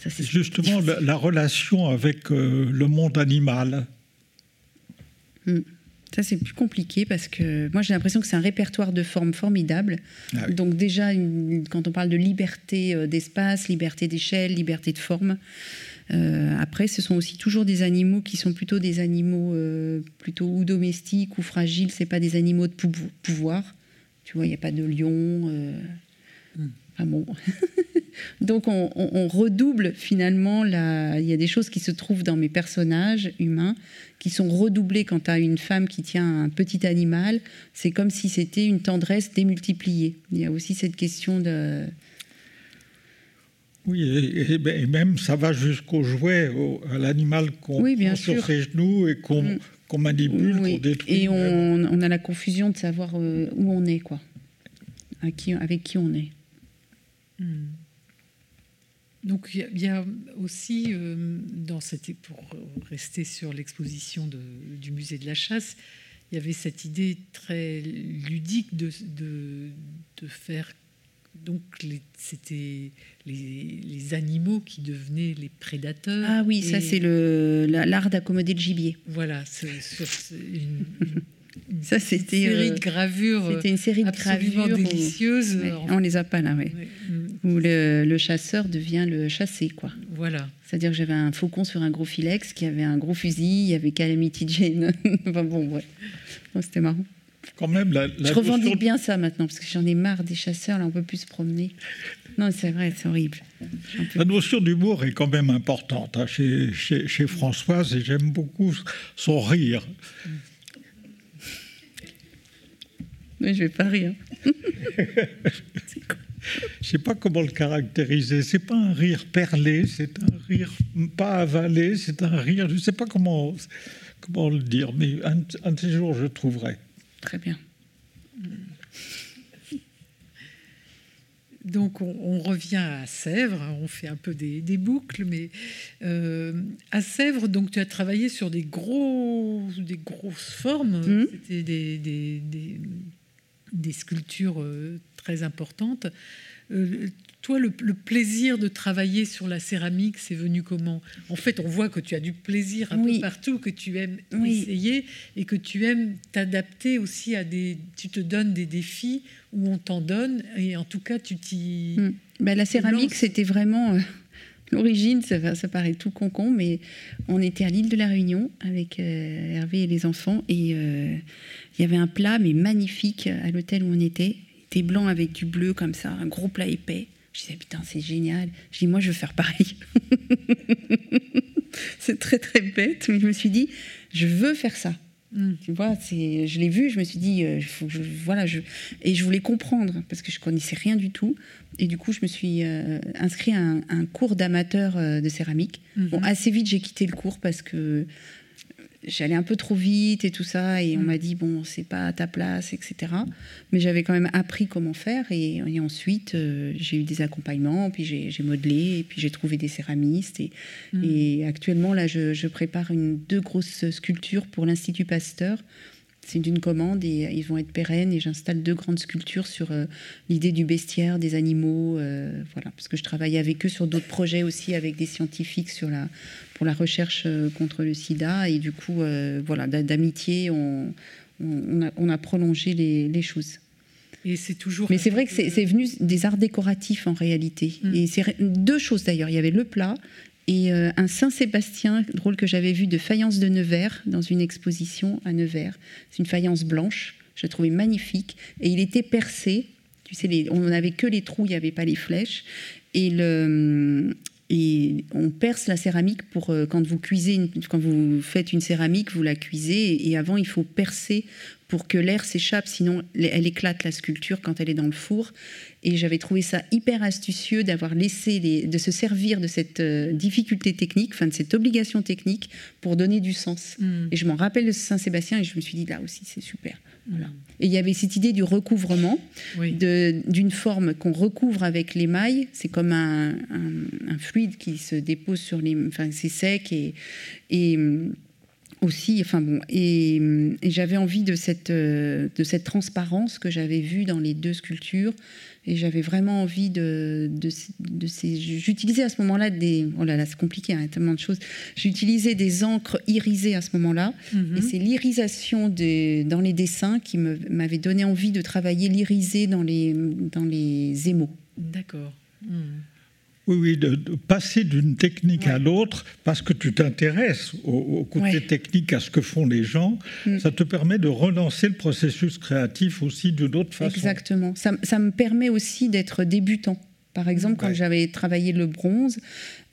Ça c'est Justement, la, la relation avec euh, le monde animal. Ça, c'est plus compliqué parce que moi, j'ai l'impression que c'est un répertoire de formes formidable. Ah oui. Donc, déjà, une- quand on parle de liberté euh, d'espace, liberté d'échelle, liberté de forme, euh, après, ce sont aussi toujours des animaux qui sont plutôt des animaux euh, plutôt ou domestiques ou fragiles. C'est pas des animaux de pou- pouvoir. Tu vois, il n'y a pas de lion. euh, Enfin bon. [LAUGHS] Donc on, on- on redouble finalement, la... il y a des choses qui se trouvent dans mes personnages humains qui sont redoublées quand tu as une femme qui tient un petit animal. C'est comme si c'était une tendresse démultipliée. Il y a aussi cette question de... Oui, et, et- et même ça va jusqu'au jouet, au- à l'animal qu'on Oui, prend sur sûr. ses genoux et qu'on Mm. manipule, Oui. qu'on détruit. Et on, on a la confusion de savoir euh, où on est, quoi. À qui, avec qui on est. Hmm. Donc il y a- il y, a aussi, euh, dans cette, pour rester sur l'exposition du musée de la chasse, il y avait cette idée très ludique de, de, de faire. Donc c'était les, les animaux qui devenaient les prédateurs. Ah oui, ça c'est l'art d'accommoder le gibier. Voilà, sur une Ça, c'était, série euh, de gravures C'était une série de absolument gravures. où- délicieuses. Ouais, En- on les a pas là, oui. Ouais, Où le, le chasseur devient le chassé, quoi. Voilà. C'est-à-dire que j'avais un faucon sur un gros filex qui avait un gros fusil, il y avait Calamity Jane. [LAUGHS] enfin bon, ouais. Bon, C'était marrant. Quand même, la, la Je revendique notion- bien ça maintenant, parce que j'en ai marre des chasseurs, là on peut plus se promener. Non, c'est vrai, c'est horrible. La notion d'humour est quand même importante hein, chez, chez- chez Françoise et j'aime beaucoup son rire. Oui, je vais pas rire. [LAUGHS] Je sais pas comment le caractériser. C'est pas un rire perlé, c'est un rire pas avalé, c'est un rire. Je sais pas comment comment le dire, mais un, un de ces jours je trouverai. Très bien. [LAUGHS] Donc on, on revient à Sèvres, hein, on fait un peu des, des boucles, mais euh, à Sèvres, donc tu as travaillé sur des gros, des grosses formes. Mhm. C'était des, des, des- des sculptures euh, très importante. Euh, toi, le, plaisir de travailler sur la céramique, c'est venu comment? En fait, on voit que tu as du plaisir un peu partout, que tu aimes essayer et que tu aimes t'adapter aussi à des. Tu te donnes des défis où on t'en donne et en tout cas, tu t'y. Hmm. Ben, la céramique, c'était vraiment. Euh, l'origine, ça, paraît tout concon, mais on était à l'île de la Réunion avec euh, Hervé et les enfants et il y avait un plat mais magnifique à l'hôtel où on était blanc avec du bleu comme ça, un gros plat épais. Je disais, putain, c'est génial. Je dis, moi, je veux faire pareil. [LAUGHS] c'est très, très bête, mais je me suis dit, je veux faire ça. Mm. Tu vois, c'est, je l'ai vu, je me suis dit, euh, faut je, voilà, je, et je voulais comprendre parce que je connaissais rien du tout. Et du coup, je me suis euh, inscrit à un, cours d'amateur euh, de céramique. Bon, assez vite, j'ai quitté le cours parce que j'allais un peu trop vite et tout ça, et on mm. m'a dit bon, c'est pas à ta place, etc. Mais j'avais quand même appris comment faire, et, ensuite euh, j'ai eu des accompagnements, puis j'ai modelé, et puis j'ai trouvé des céramistes, et, mm. et actuellement là, je, je, prépare une, deux grosses sculptures pour l'Institut Pasteur c'est d'une commande et ils vont être pérennes et j'installe deux grandes sculptures sur euh, l'idée du bestiaire, des animaux, euh, voilà, parce que je travaille avec eux sur d'autres projets aussi avec des scientifiques sur la, pour la recherche euh, contre le sida et du coup, voilà, d'amitié, on, on, a, prolongé les, choses. Et c'est toujours. Mais c'est vrai que c'est venu des arts décoratifs en réalité. Mm. Et c'est deux choses d'ailleurs. Il y avait le plat et euh, un Saint-Sébastien, drôle que j'avais vu de faïence de Nevers dans une exposition à Nevers. C'est une faïence blanche, je la trouvais magnifique. Et il était percé. Tu sais, on n'avait que les trous, il n'y avait pas les flèches. Et, le, et on perce la céramique pour euh, quand vous cuisez, quand vous faites une céramique, vous la cuisez. Et avant, il faut percer pour que l'air s'échappe, sinon elle éclate la sculpture quand elle est dans le four. Et j'avais trouvé ça hyper astucieux d'avoir laissé les, de se servir de cette euh, difficulté technique, enfin de cette obligation technique pour donner du sens. Mm. Et je m'en rappelle de Saint-Sébastien et je me suis dit là aussi c'est super. Voilà. Et il y avait cette idée du recouvrement, d'une forme qu'on recouvre avec l'émail. C'est comme un, un, fluide qui se dépose sur les. Enfin, c'est sec et, et aussi, enfin bon, et, j'avais envie de cette, euh, de cette transparence que j'avais vue dans les deux sculptures, et j'avais vraiment envie de, de, ces. J'utilisais à ce moment-là des. Oh là là, c'est compliqué, hein, tellement de choses. J'utilisais des encres irisées à ce moment-là, mhm. et c'est l'irisation dans les dessins qui m'avait donné envie de travailler l'irisé dans les, dans les émaux. D'accord. Hmm. Oui, oui, de, passer d'une technique à l'autre, parce que tu t'intéresses au, côté technique, à ce que font les gens, mm. ça te permet de relancer le processus créatif aussi d'une autre façon. Exactement. Ça, ça me permet aussi d'être débutant. Par exemple, quand j'avais travaillé le bronze,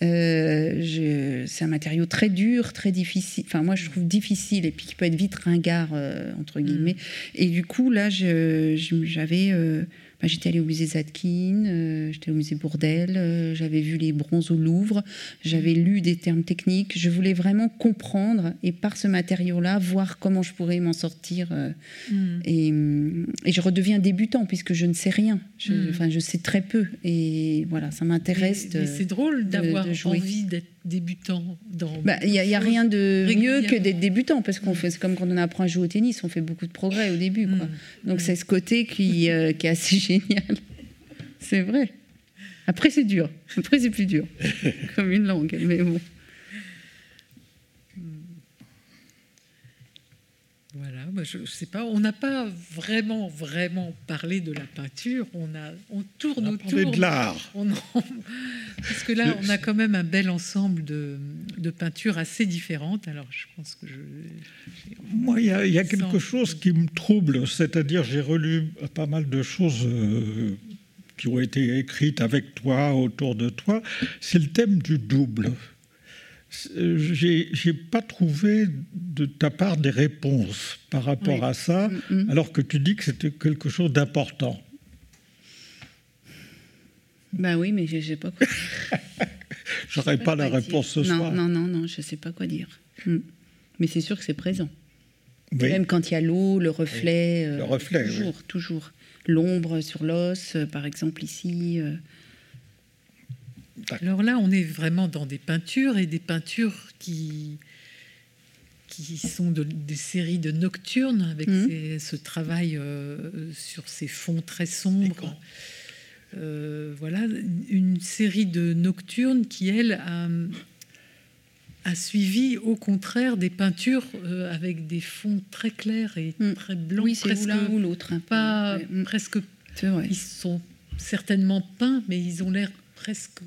euh, c'est un matériau très dur, très difficile. Enfin, moi, je trouve difficile et puis qui peut être vite ringard, euh, entre guillemets. Mm. Et du coup, là, j'avais. Euh, j'étais allée au musée Zadkine, euh, j'étais au musée Bourdelle, euh, j'avais vu les bronzes au Louvre, j'avais lu des termes techniques. Je voulais vraiment comprendre et par ce matériau-là, voir comment je pourrais m'en sortir. Euh, mm. et, je redeviens débutant puisque je ne sais rien. Je, mm. Enfin, je sais très peu. Et voilà, ça m'intéresse. C'est drôle d'avoir envie d'être débutant dans. Bah, il n'y a, rien de mieux que d'être débutant parce qu'on fait, c'est comme quand on apprend à jouer au tennis, on fait beaucoup de progrès au début. Quoi. Mm. Donc c'est ce côté qui, qui est assez [LAUGHS] génial. C'est vrai. Après, c'est dur. Après, c'est plus dur. [LAUGHS] Comme une langue, mais bon. Voilà, je ne sais pas, on n'a pas vraiment, vraiment parlé de la peinture, on, a, on tourne on a autour. de l'art. parce que là, on a quand même un bel ensemble de, de peintures assez différentes. Alors, je pense que je. Moi, il y a, y a quelque chose qui me trouble, c'est-à-dire, j'ai relu pas mal de choses. Euh, qui ont été écrites avec toi, autour de toi, c'est le thème du double j'ai pas trouvé de ta part des réponses par rapport à ça, mm, mm. alors que tu dis que c'était quelque chose d'important. Ben oui, mais je sais pas quoi dire. [LAUGHS] J'aurais pas, la réponse ce non, soir. Non, non, non, je sais pas quoi dire. Mm. Mais c'est sûr que c'est présent. Même quand il y a l'eau, le reflet. le reflet, Toujours, toujours. L'ombre sur l'os, euh, par exemple, ici. Euh, alors là, on est vraiment dans des peintures et des peintures qui, qui sont des séries de nocturnes avec mmh. ce travail sur ces fonds très sombres. voilà, une série de nocturnes qui, elle, a, a suivi au contraire des peintures euh, avec des fonds très clairs et hmm. très blancs. Oui, c'est l'un ou l'autre. Pas hmm. presque. Ils sont certainement peints, mais ils ont l'air presque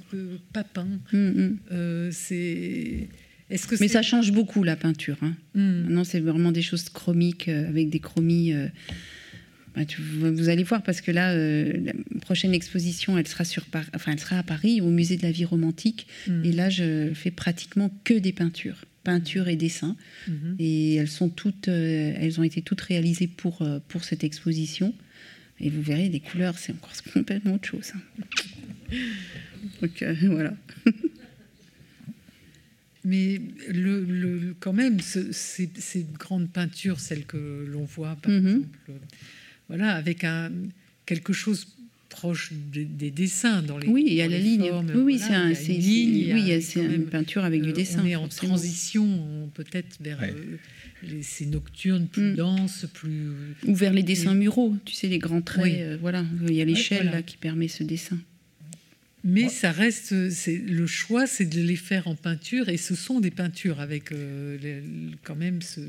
pas peints. Hmm, euh, c'est. Que mais ça change beaucoup la peinture. Hein. Non, c'est vraiment des choses chromiques euh, avec des chromies. Bah, vous allez voir parce que là, euh, la prochaine exposition, elle sera, sur, enfin, elle sera à Paris, au musée de la vie romantique. Mm. Et là, je fais pratiquement que des peintures, peintures et dessins. Mm-hmm. Et elles sont toutes, euh, elles ont été toutes réalisées pour, euh, pour cette exposition. Et vous verrez, les couleurs, c'est encore [LAUGHS] complètement autre chose. Hein. Donc [LAUGHS] voilà. [LAUGHS] Mais le, quand même, ces, grandes peintures, celles que l'on voit, par mm-hmm. exemple, voilà, avec un, quelque chose proche des dessins dans les oui il y a la ligne oui oui c'est un, une, ligne, oui c'est une peinture avec du euh, dessin on est en transition peut-être vers euh, ces nocturnes plus mm. denses plus ou vers les dessins muraux tu sais les grands traits euh, voilà. Il y a l'échelle là qui permet ce dessin. Mais ça reste, c'est le choix, c'est de les faire en peinture, et ce sont des peintures avec quand même ce,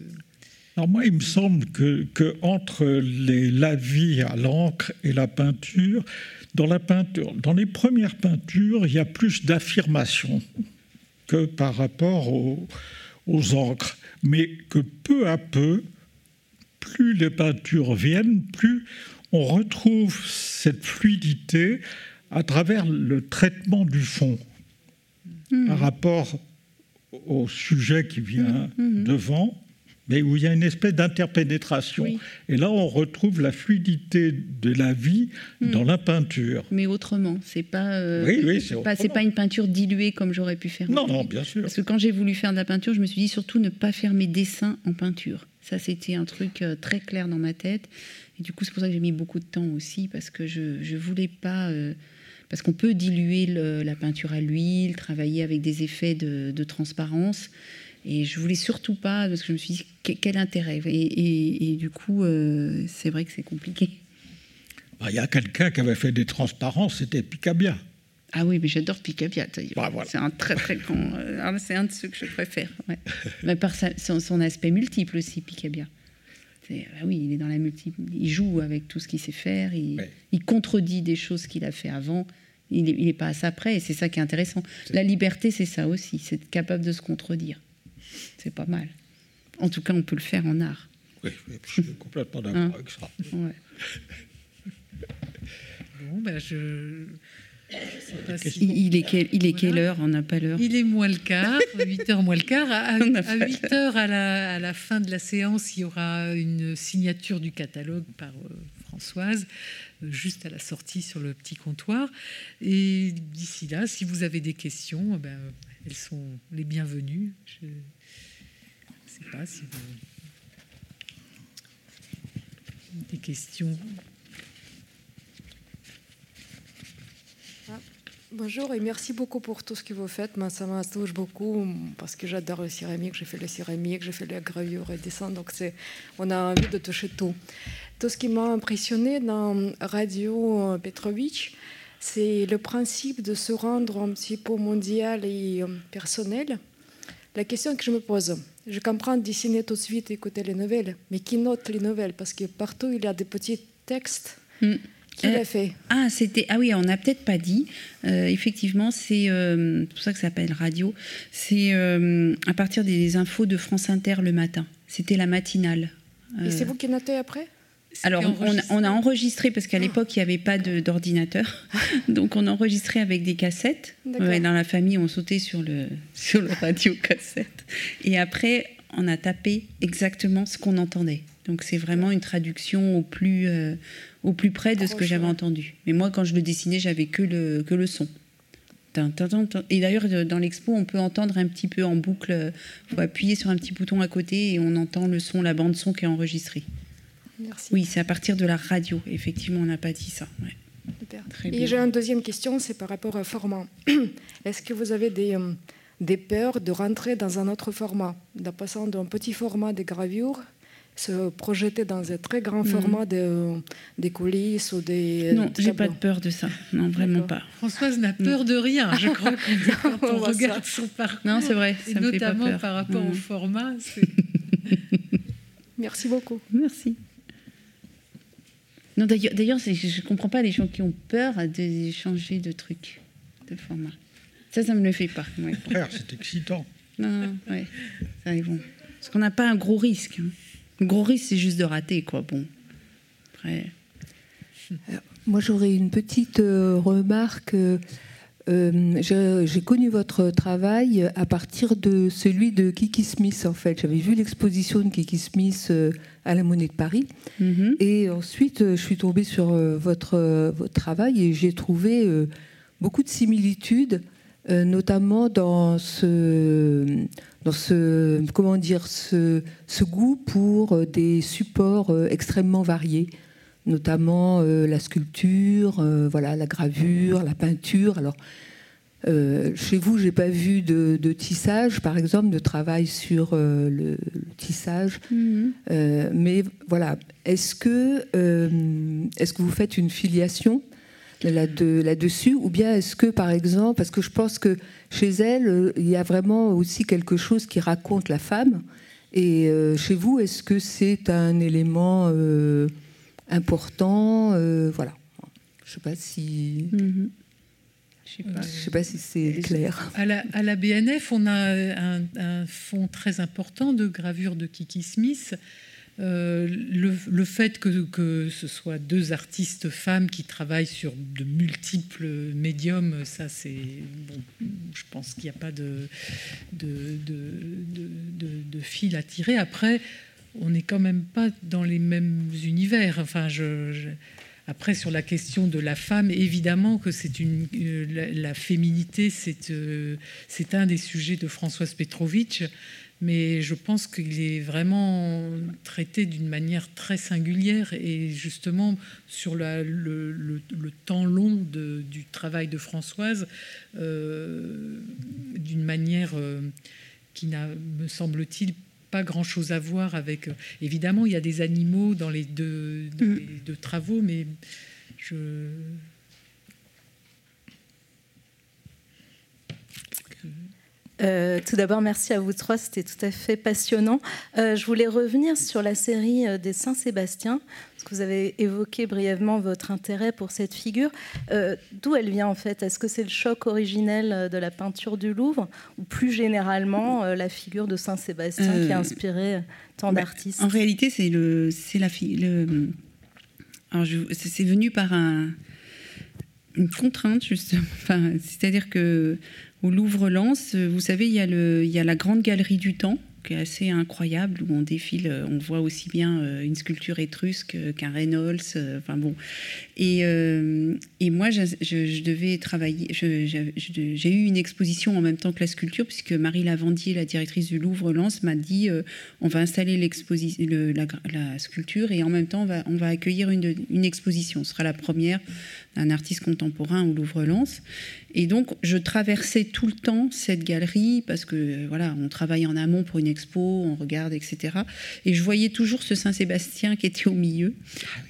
alors moi, il me semble que, entre les lavis à l'encre et la peinture, dans la peinture, dans les premières peintures, il y a plus d'affirmation que par rapport aux, aux encres, mais que peu à peu, plus les peintures viennent, plus on retrouve cette fluidité à travers le traitement du fond mmh. par rapport au sujet qui vient mmh. Mmh. devant mais où il y a une espèce d'interpénétration. Et là, on retrouve la fluidité de la vie hmm. dans la peinture. Mais autrement, c'est pas, euh, oui, c'est pas, pas, une peinture diluée comme j'aurais pu faire. Non, non, bien sûr. Parce que quand j'ai voulu faire de la peinture, je me suis dit surtout ne pas faire mes dessins en peinture. Ça, c'était un truc euh, très clair dans ma tête. Et du coup, c'est pour ça que j'ai mis beaucoup de temps aussi, parce que je ne voulais pas. Euh, parce qu'on peut diluer la peinture à l'huile, travailler avec des effets de, de transparence. Et je voulais surtout pas, parce que je me suis dit, quel intérêt? Et, du coup, euh, c'est vrai que c'est compliqué. Bah, il y a quelqu'un qui avait fait des transparences, c'était Picabia. Ah oui, mais j'adore Picabia. Bah, c'est un très très grand. Euh, ah, c'est un de ceux que je préfère. [LAUGHS] mais par son, aspect multiple aussi, Picabia. Ah oui, il est dans la multiple. Il joue avec tout ce qu'il sait faire. Il, il contredit des choses qu'il a fait avant. Il n'est pas à ça près. Et c'est ça qui est intéressant. La liberté, c'est ça aussi. C'est être capable de se contredire c'est pas mal. En tout cas, on peut le faire en art. Oui, je suis complètement d'accord hein avec ça. [LAUGHS] bon, ben je. il, est il est quelle heure On n'a pas l'heure. Il est moins le quart, [LAUGHS] 8 heures moins le quart. À, 8 heures, à la, à la, fin de la séance, il y aura une signature du catalogue par euh, Françoise, euh, juste à la sortie sur le petit comptoir. Et d'ici là, si vous avez des questions, eh ben, elles sont les bienvenues. Je pas si vous... Des questions ah, Bonjour et merci beaucoup pour tout ce que vous faites. Ça m'intouche beaucoup parce que j'adore le céramique. J'ai fait le céramique, j'ai fait la gravure et dessin. Donc, on a envie de toucher tout. Tout ce qui m'a impressionné dans Radio Petrovitch, c'est le principe de se rendre un petit peu mondial et euh, personnel. La question que je me pose, je comprends dessiner tout de suite, écouter les nouvelles, mais qui note les nouvelles? Parce que partout, il y a des petits textes. Mm. Qui l'a euh, fait Ah, c'était ah oui, on n'a peut-être pas dit. Euh, effectivement, c'est pour ça que ça s'appelle radio. C'est à partir des infos de France Inter le matin. C'était la matinale. Et c'est vous qui notez après? Alors, on, a enregistré, parce qu'à ah. l'époque, il n'y avait pas d'ordinateur. Donc, on enregistrait avec des cassettes. dans la famille, on sautait sur le, sur le radio-cassette. Et après, on a tapé exactement ce qu'on entendait. Donc, c'est vraiment une traduction au plus, euh, au plus près de ce que j'avais entendu. Mais moi, quand je le dessinais, j'avais que le, que le son. Et d'ailleurs, dans l'expo, on peut entendre un petit peu en boucle. Il faut appuyer sur un petit bouton à côté et on entend le son, la bande son qui est enregistrée. Oui, c'est à partir de la radio. Effectivement, on n'a pas dit ça. Et j'ai une deuxième question, c'est par rapport au format. [CLEARS THROAT] Est-ce que vous avez des, euh, des peurs de rentrer dans un autre format, de passer d'un petit format de gravure se projeter dans un très grand format de, des coulisses ou des. Non, j'ai pas de peur de ça. Non, vraiment pas. Françoise n'a peur de rien, je crois, [LAUGHS] quand on regarde son parcours. Non, c'est vrai. Ça et notamment par rapport au mhm. format. [LAUGHS] Merci beaucoup. Merci. Non, d'ailleurs, je ne comprends pas les gens qui ont peur de changer de truc, de format. Ça, ça ne me le fait pas. c'est excitant. Non, ouais, ça bon. Parce qu'on n'a pas un gros risque. Hein. Le gros risque, c'est juste de rater, quoi. Bon. Après. Moi, j'aurais une petite euh, remarque. Euh, j'ai connu votre travail à partir de celui de Kiki Smith, en fait. J'avais vu l'exposition de Kiki Smith euh, à la Monnaie de Paris. Mm-hmm. Et ensuite, je suis tombée sur votre, votre travail et j'ai trouvé beaucoup de similitudes, notamment dans ce dans ce, comment dire, ce, goût pour euh, des supports euh, extrêmement variés, notamment euh, la sculpture, voilà, la gravure, la peinture. Alors, chez vous, j'ai pas vu de, tissage, par exemple, de travail sur le, tissage. Mhm. mais voilà, est-ce que, est-ce que vous faites une filiation là-dessus Ou bien est-ce que, par exemple, parce que je pense que chez elle, euh, il y a vraiment aussi quelque chose qui raconte la femme. Et euh, chez vous, est-ce que c'est un élément euh, important Voilà. Je ne sais pas si. Mm-hmm. Je ne sais, pas si c'est clair. À la, à la, BNF, on a un, un fonds très important de gravure de Kiki Smith euh, le, fait que, ce soit deux artistes femmes qui travaillent sur de multiples médiums, ça c'est bon, je pense qu'il n'y a pas de de, de, fil à tirer. Après, on n'est quand même pas dans les mêmes univers. Enfin, je, après, sur la question de la femme, évidemment que c'est une euh, la, féminité, c'est euh, c'est un des sujets de Françoise Petrovitch mais je pense qu'il est vraiment traité d'une manière très singulière et justement sur le, temps long du travail de Françoise, euh, d'une manière qui n'a, me semble-t-il, pas grand-chose à voir avec... évidemment, il y a des animaux dans les deux, mm. les deux travaux, mais je... Euh, tout d'abord, merci à vous trois, c'était tout à fait passionnant. Euh, je voulais revenir sur la série euh, des Saint-Sébastien, que vous avez évoqué brièvement votre intérêt pour cette figure. D'où elle vient en fait? Est-ce que c'est le choc originel de la peinture du Louvre, ou plus généralement la figure de Saint-Sébastien qui a inspiré tant bah, d'artistes? En réalité, c'est le, c'est la le, c'est venu par un, une contrainte, justement. [LAUGHS] Enfin, c'est-à-dire que au Louvre-Lens, vous savez, il y, a le, il y a la grande galerie du temps qui est assez incroyable où on défile, euh, on voit aussi bien euh, une sculpture étrusque qu'un Reynolds. Euh, enfin bon. Et, et moi, je, devais travailler. J'ai eu une exposition en même temps que la sculpture, puisque Marie Lavandier, la directrice du Louvre-Lens, m'a dit on va installer la, la, sculpture et en même temps, on va, on va accueillir une, une exposition. Ce sera la première d'un artiste contemporain au Louvre-Lens. Et donc, je traversais tout le temps cette galerie parce que voilà, on travaille en amont pour une expo, on regarde, etc. Et je voyais toujours ce Saint-Sébastien qui était au milieu.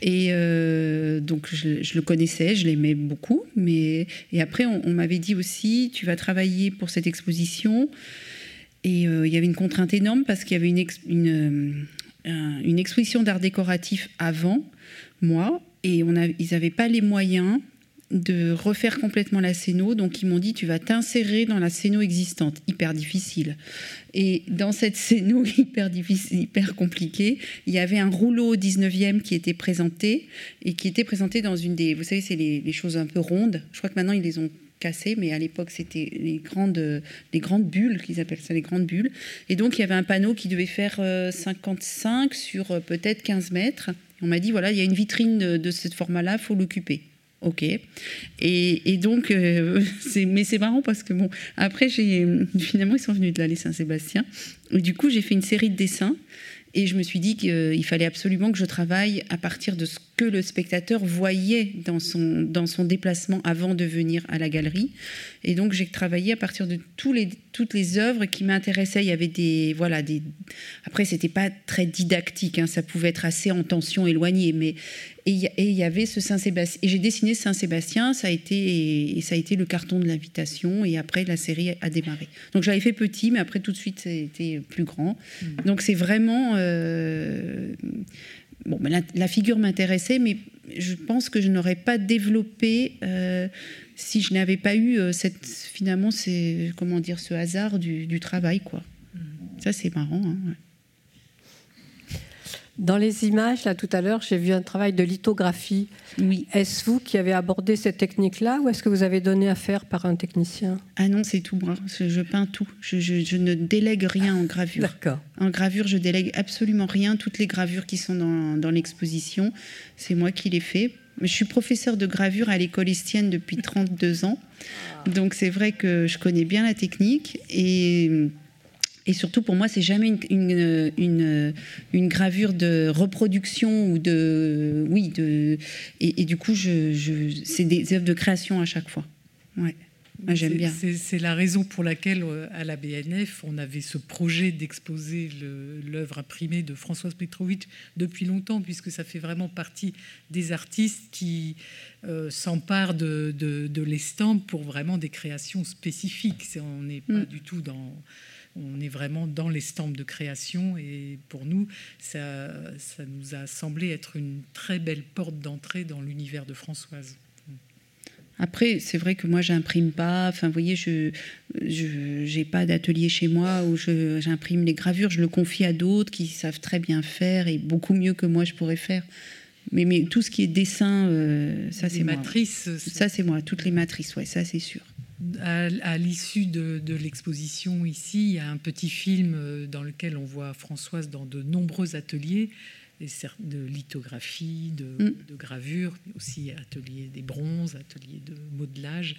Et euh, donc, je, le connaissais, je l'aimais beaucoup. Mais et après, on, m'avait dit aussi, tu vas travailler pour cette exposition. Et euh, il y avait une contrainte énorme parce qu'il y avait une, euh, une exposition d'art décoratif avant moi, et ils n'avaient pas les moyens de refaire complètement la scéno. Donc ils m'ont dit tu vas t'insérer dans la scéno existante, hyper difficile. Et dans cette scéno [LAUGHS] hyper difficile, hyper compliquée, il y avait un rouleau au 19e qui était présenté et qui était présenté dans une des, vous savez, c'est les, choses un peu rondes. Je crois que maintenant ils les ont cassées, mais à l'époque c'était les grandes, les grandes bulles qu'ils appellent ça les grandes bulles. Et donc il y avait un panneau qui devait faire 55 euh, sur euh, peut-être 15 mètres. On m'a dit voilà il y a une vitrine de, ce format-là, faut l'occuper. Ok. Et, donc, euh, [LAUGHS] mais c'est marrant parce que bon, après, [LAUGHS] finalement, ils sont venus de l'allée Saint-Sébastien. Du coup, j'ai fait une série de dessins. Et je me suis dit qu'il fallait absolument que je travaille à partir de ce que le spectateur voyait dans son, dans son déplacement avant de venir à la galerie. Et donc j'ai travaillé à partir de tous les, toutes les œuvres qui m'intéressaient. Il y avait des voilà des. Après c'était pas très didactique, hein, ça pouvait être assez en tension éloignée, mais et il y avait ce Saint-Sébastien. Et j'ai dessiné Saint-Sébastien, ça a été et ça a été le carton de l'invitation. Et après la série a démarré. Donc j'avais fait petit, mais après tout de suite c'était plus grand. Mmh. Donc c'est vraiment euh, bon, ben, la, figure m'intéressait, mais je pense que je n'aurais pas développé euh, si je n'avais pas eu euh, cette finalement c'est comment dire ce hasard du, travail quoi. Mmh. Ça c'est marrant. Hein, dans les images, là tout à l'heure, j'ai vu un travail de lithographie. Oui. Est-ce vous qui avez abordé cette technique-là ou est-ce que vous avez donné à faire par un technicien? Ah non, c'est tout moi. Je, peins tout. Je, ne délègue rien en gravure. D'accord. En gravure, je délègue absolument rien. Toutes les gravures qui sont dans, l'exposition, c'est moi qui les fais. Je suis professeur de gravure à l'école estienne depuis 32 ans. Donc c'est vrai que je connais bien la technique et et surtout, pour moi, c'est jamais une, une, une, gravure de reproduction ou de. Oui, de. Et, du coup, je, je c'est des œuvres de création à chaque fois. Ouais. Moi, j'aime bien. C'est la raison pour laquelle, euh, à la BNF, on avait ce projet d'exposer l'œuvre imprimée de Françoise Petrovitch depuis longtemps, puisque ça fait vraiment partie des artistes qui euh, s'emparent de, de, de l'estampe pour vraiment des créations spécifiques. On n'est pas mm. du tout dans on est vraiment dans l'estampe de création et pour nous, ça, ça nous a semblé être une très belle porte d'entrée dans l'univers de Françoise. Après, c'est vrai que moi, j'imprime pas. Enfin, vous voyez, je n'ai pas d'atelier chez moi où j'imprime les gravures. Je le confie à d'autres qui savent très bien faire et beaucoup mieux que moi je pourrais faire. Mais, mais tout ce qui est dessin, euh, ça c'est moi. matrices. Ça c'est moi. Toutes les matrices, ouais, ça c'est sûr à, l'issue de, l'exposition ici, il y a un petit film euh, dans lequel on voit Françoise dans de nombreux ateliers de lithographie, de, mm. gravure, aussi ateliers des bronzes, ateliers de modelage.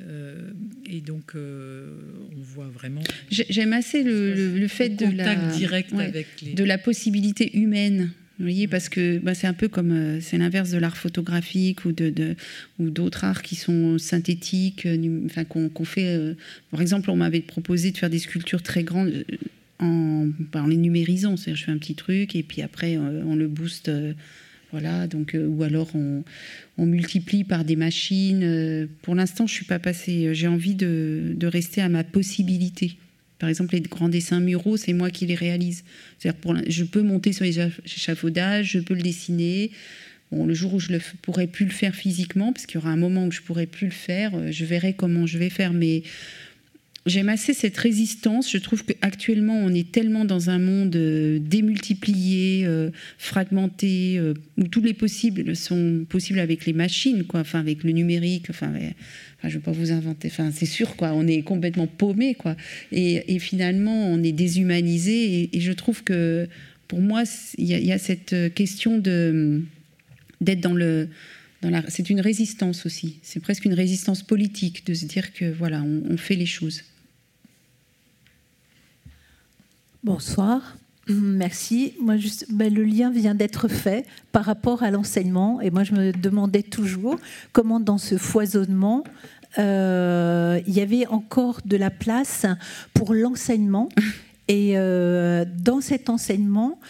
Euh, et donc, euh, on voit vraiment. J'aime assez le, fait de la, direct avec les... de la possibilité humaine vous voyez, parce que bah, c'est un peu comme euh, c'est l'inverse de l'art photographique ou d'autres arts qui sont synthétiques, euh, enfin qu'on fait. Euh, par exemple, on m'avait proposé de faire des sculptures très grandes en, les numérisant, c'est-à-dire je fais un petit truc et puis après on le booste. Voilà, donc, ou alors on, multiplie par des machines. Pour l'instant, je suis pas passée. J'ai envie de, rester à ma possibilité. Par exemple, les grands dessins muraux, c'est moi qui les réalise. je peux monter sur les échafaudages, je peux le dessiner. Bon, le jour où je ne pourrai plus le faire physiquement, parce qu'il y aura un moment où je pourrai plus le faire, euh, je verrai comment je vais faire. Mais j'aime assez cette résistance. Je trouve qu'actuellement, on est tellement dans un monde euh, démultiplié, euh, fragmenté, où tous les possibles sont possibles avec les machines, quoi, enfin avec le numérique. Enfin, je ne vais pas vous inventer. Enfin, c'est sûr, quoi. On est complètement paumé, quoi. Et, finalement, on est déshumanisé. Et, je trouve que, pour moi, il y, a cette question de d'être dans le c'est une résistance aussi. C'est presque une résistance politique de se dire que voilà, on, fait les choses. Bonsoir. [CLEARS THROAT] Merci. Moi, juste, ben, le lien vient d'être fait par rapport à l'enseignement. Et moi, je me demandais toujours comment, dans ce foisonnement, euh, il y avait encore de la place pour l'enseignement. [LAUGHS] Et euh, dans cet enseignement,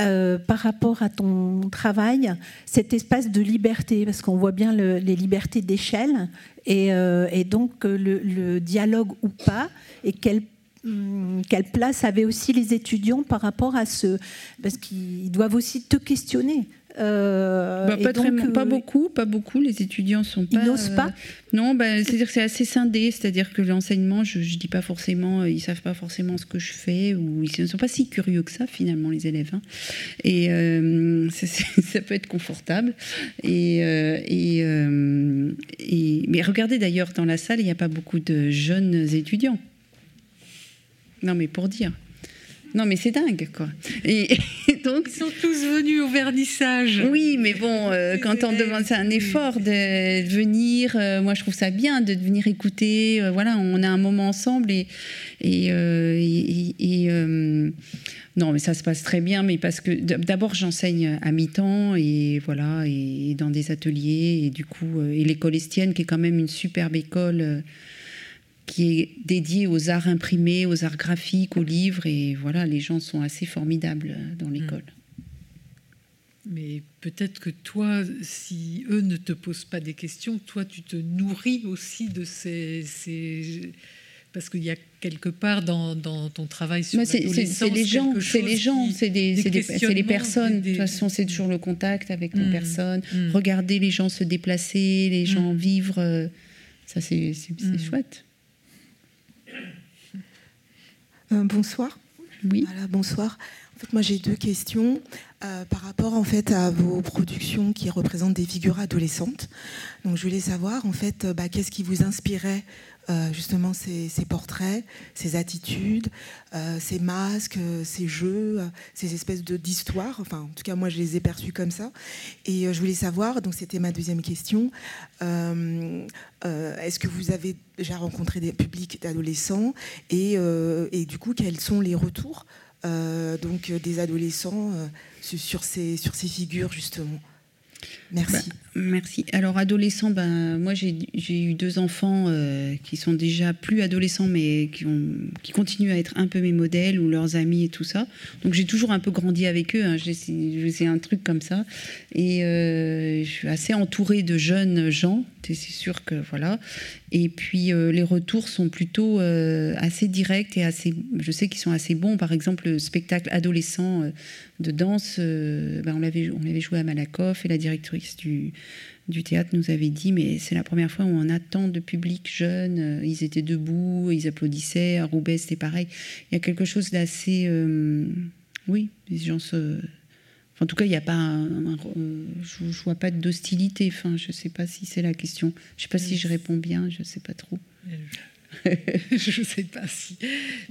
euh, par rapport à ton travail, cet espace de liberté, parce qu'on voit bien les libertés d'échelle, et, donc le, le, dialogue ou pas, et quelle quelle place avaient aussi les étudiants par rapport à ce... Parce qu'ils doivent aussi te questionner. Euh, bah, pas, pas, euh, beaucoup, pas beaucoup. Les étudiants sont pas. Ils n'osent pas. Euh, non, bah, c'est-à-dire que c'est assez scindé. C'est-à-dire que l'enseignement, je, ne dis pas forcément, ils savent pas forcément ce que je fais ou ils ne sont pas si curieux que ça finalement les élèves. Hein. Et ça peut être confortable. Et, et, et, mais regardez d'ailleurs dans la salle, il n'y a pas beaucoup de jeunes étudiants. Non, mais pour dire. Non, mais c'est dingue, quoi. [LAUGHS] Et, donc, ils sont tous venus au vernissage. Oui, mais bon, euh, quand on demande, c'est un effort de venir. Euh, moi, je trouve ça bien de venir écouter. Euh, voilà, on a un moment ensemble et et, et Non, mais ça se passe très bien, mais parce que d'abord j'enseigne à mi-temps et voilà, et, dans des ateliers et du coup, et l'école Estienne qui est quand même une superbe école qui est dédiée aux arts imprimés, aux arts graphiques, aux livres et voilà, les gens sont assez formidables dans hmm. l'école. Mais peut-être que toi, si eux ne te posent pas des questions, toi, tu te nourris aussi de ces... Parce qu'il y a quelque part dans, ton travail sur C'est les gens, c'est les gens, c'est les personnes. De toute façon, c'est toujours le contact avec les mmh, personnes. Mmh. Regarder les gens se déplacer, les gens mmh. vivre, euh, ça c'est chouette. Euh, bonsoir. Oui. Voilà, bonsoir. En fait, moi j'ai deux questions. Euh, par rapport en fait à vos productions qui représentent des figures adolescentes. Donc je voulais savoir en fait euh, bah, qu'est-ce qui vous inspirait euh, justement ces, portraits, ces attitudes, ces masques, ces jeux, ces espèces d'histoires. Enfin, en tout cas, moi, je les ai perçus comme ça. Et je voulais savoir, donc c'était ma deuxième question, est-ce que vous avez déjà rencontré des publics d'adolescents et, et, du coup, quels sont les retours donc des adolescents sur ces, sur ces figures, justement? Merci. Bah, merci. Alors, adolescent, ben, moi j'ai eu deux enfants euh, qui sont déjà plus adolescents, mais qui, ont, qui continuent à être un peu mes modèles ou leurs amis et tout ça. Donc j'ai toujours un peu grandi avec eux. Hein. J'ai un truc comme ça. Et euh, je suis assez entourée de jeunes gens. C'est sûr que voilà. Et puis euh, les retours sont plutôt assez directs et assez. Je sais qu'ils sont assez bons. Par exemple, le spectacle adolescent de danse, ben, on l'avait joué à Malakoff et la directrice du, du théâtre nous avait dit mais c'est la première fois où on a tant de public jeune, euh, ils étaient debout, ils applaudissaient, à Roubaix c'était pareil. Il y a quelque chose d'assez... Euh, oui, les gens se... en tout cas, il n'y a pas euh, je, ne vois pas d'hostilité. Enfin, je ne sais pas si c'est la question. Je ne sais pas si je réponds bien, je ne sais pas trop. [LAUGHS] je ne sais pas si.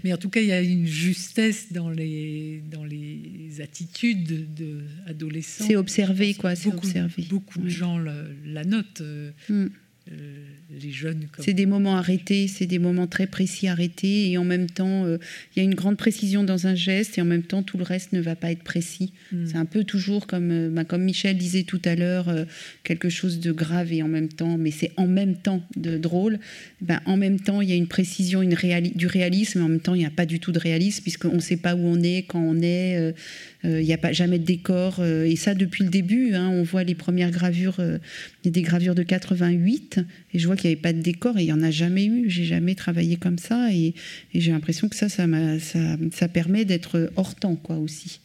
Mais en tout cas, il y a une justesse dans les, dans les attitudes d'adolescents. C'est observé, quoi. C'est observé. Beaucoup de gens la, notent. Euh, mm. Euh, les jeunes. C'est des moments arrêtés, c'est des moments très précis arrêtés, et en même temps, euh, il y a une grande précision dans un geste, et en même temps, tout le reste ne va pas être précis. Hmm. C'est un peu toujours comme, euh, bah, comme Michel disait tout à l'heure, quelque chose de grave et en même temps, mais c'est en même temps de drôle. Ben, en même temps, il y a une précision une du réalisme, mais en même temps, il n'y a pas du tout de réalisme, puisqu'on ne sait pas où on est, quand on est. Il n'y a pas jamais de décor. et ça, depuis le début, hein, on voit les premières gravures, des gravures de 88, et je vois qu'il n'y avait pas de décor et il n'y en a jamais eu. J'ai jamais travaillé comme ça et, j'ai l'impression que ça, ça, ça, ça permet d'être hors temps quoi, aussi.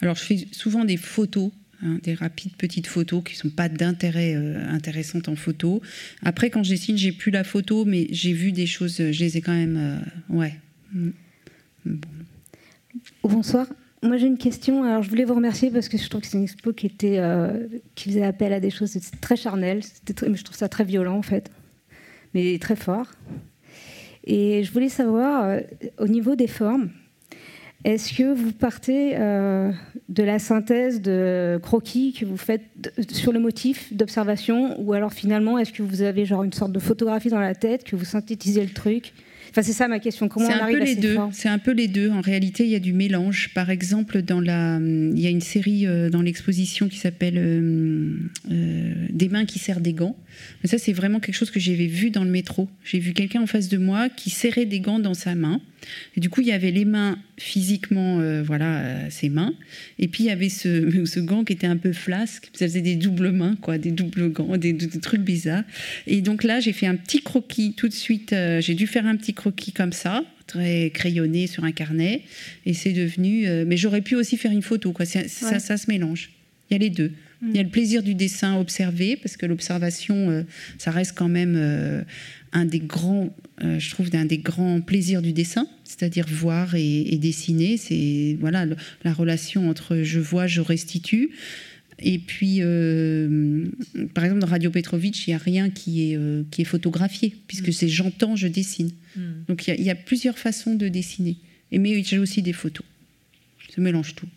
Alors, je fais souvent des photos, hein, des rapides petites photos qui ne sont pas d'intérêt euh, intéressantes en photo. Après, quand je dessine, j'ai plus la photo, mais j'ai vu des choses, je les ai quand même. Euh, ouais. Mm. Bonsoir. Moi, j'ai une question. Alors, je voulais vous remercier parce que je trouve que c'est une expo qui, était, euh, qui faisait appel à des choses très charnelles. Très, je trouve ça très violent, en fait, mais très fort. Et je voulais savoir, euh, au niveau des formes, est-ce que vous partez euh, de la synthèse de croquis que vous faites sur le motif d'observation ou alors finalement, est-ce que vous avez genre une sorte de photographie dans la tête, que vous synthétisez le truc? C'est ça ma question. Comment on un arrive peu les deux. C'est un peu les deux. En réalité, il y a du mélange. Par exemple, dans la, il y a une série euh, dans l'exposition qui s'appelle euh, euh, Des mains qui serrent des gants. Mais ça, c'est vraiment quelque chose que j'avais vu dans le métro. J'ai vu quelqu'un en face de moi qui serrait des gants dans sa main. Et du coup, il y avait les mains physiquement, voilà, ses mains. Et puis, il y avait ce, [LAUGHS] ce, gant qui était un peu flasque. Ça faisait des doubles mains, quoi, des doubles gants, des, des trucs bizarres. Et donc là, j'ai fait un petit croquis tout de suite. j'ai dû faire un petit croquis comme ça, très crayonné sur un carnet, et c'est devenu. Euh, mais j'aurais pu aussi faire une photo, quoi. Ça, ça, se mélange. Il y a les deux. Il y a le plaisir du dessin observé, parce que l'observation, euh, ça reste quand même euh, un des grands, je trouve, d'un des grands plaisirs du dessin, c'est-à-dire voir et, et dessiner. C'est voilà la relation entre je vois, je restitue. Et puis, euh, par exemple, dans Radio Petrovitch, il n'y a rien qui est, euh, qui est photographié, puisque mm. c'est j'entends, je dessine. Mm. Donc il y, a plusieurs façons de dessiner. Et, mais j'ai aussi des photos. Je mélange tout.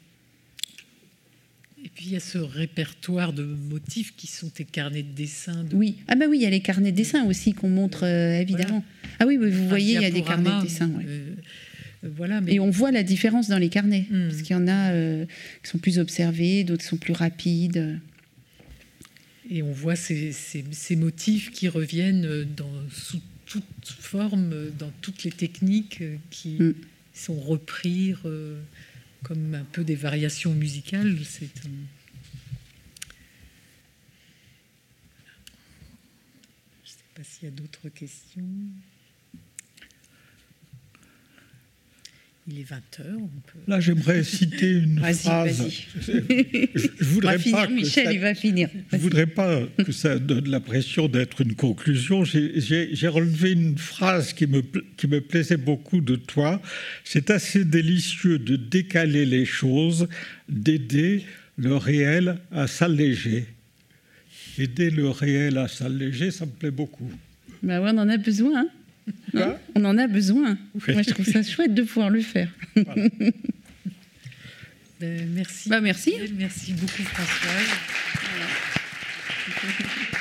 Puis il y a ce répertoire de motifs qui sont tes carnets de dessin. Oui, ah bah oui, il y a les carnets de dessin aussi qu'on montre euh, évidemment. Ah oui, vous voyez, il y a des carnets de dessin. voilà, Et on voit la différence dans les carnets, hmm. parce qu'il y en a qui sont plus observés, d'autres sont plus rapides. Et on voit ces, motifs qui reviennent dans, sous toute forme, dans toutes les techniques qui hmm. sont repris comme un peu des variations musicales. C'est s'il y a d'autres questions. Il est 20 h Là, j'aimerais [LAUGHS] citer une phrase. Je, voudrais pas Michel, il va finir. Je voudrais pas que ça donne l'impression d'être une conclusion. J'ai relevé une phrase qui me, qui me plaisait beaucoup de toi. C'est assez délicieux de décaler les choses, d'aider le réel à s'alléger aider le réel à s'alléger, ça me plaît beaucoup. Bah ouais, on en a besoin. Hein [LAUGHS] on en a besoin. Moi, je trouve ça chouette de pouvoir le faire. [LAUGHS] Ben, merci. Bah, merci. Merci beaucoup, Françoise. [LAUGHS]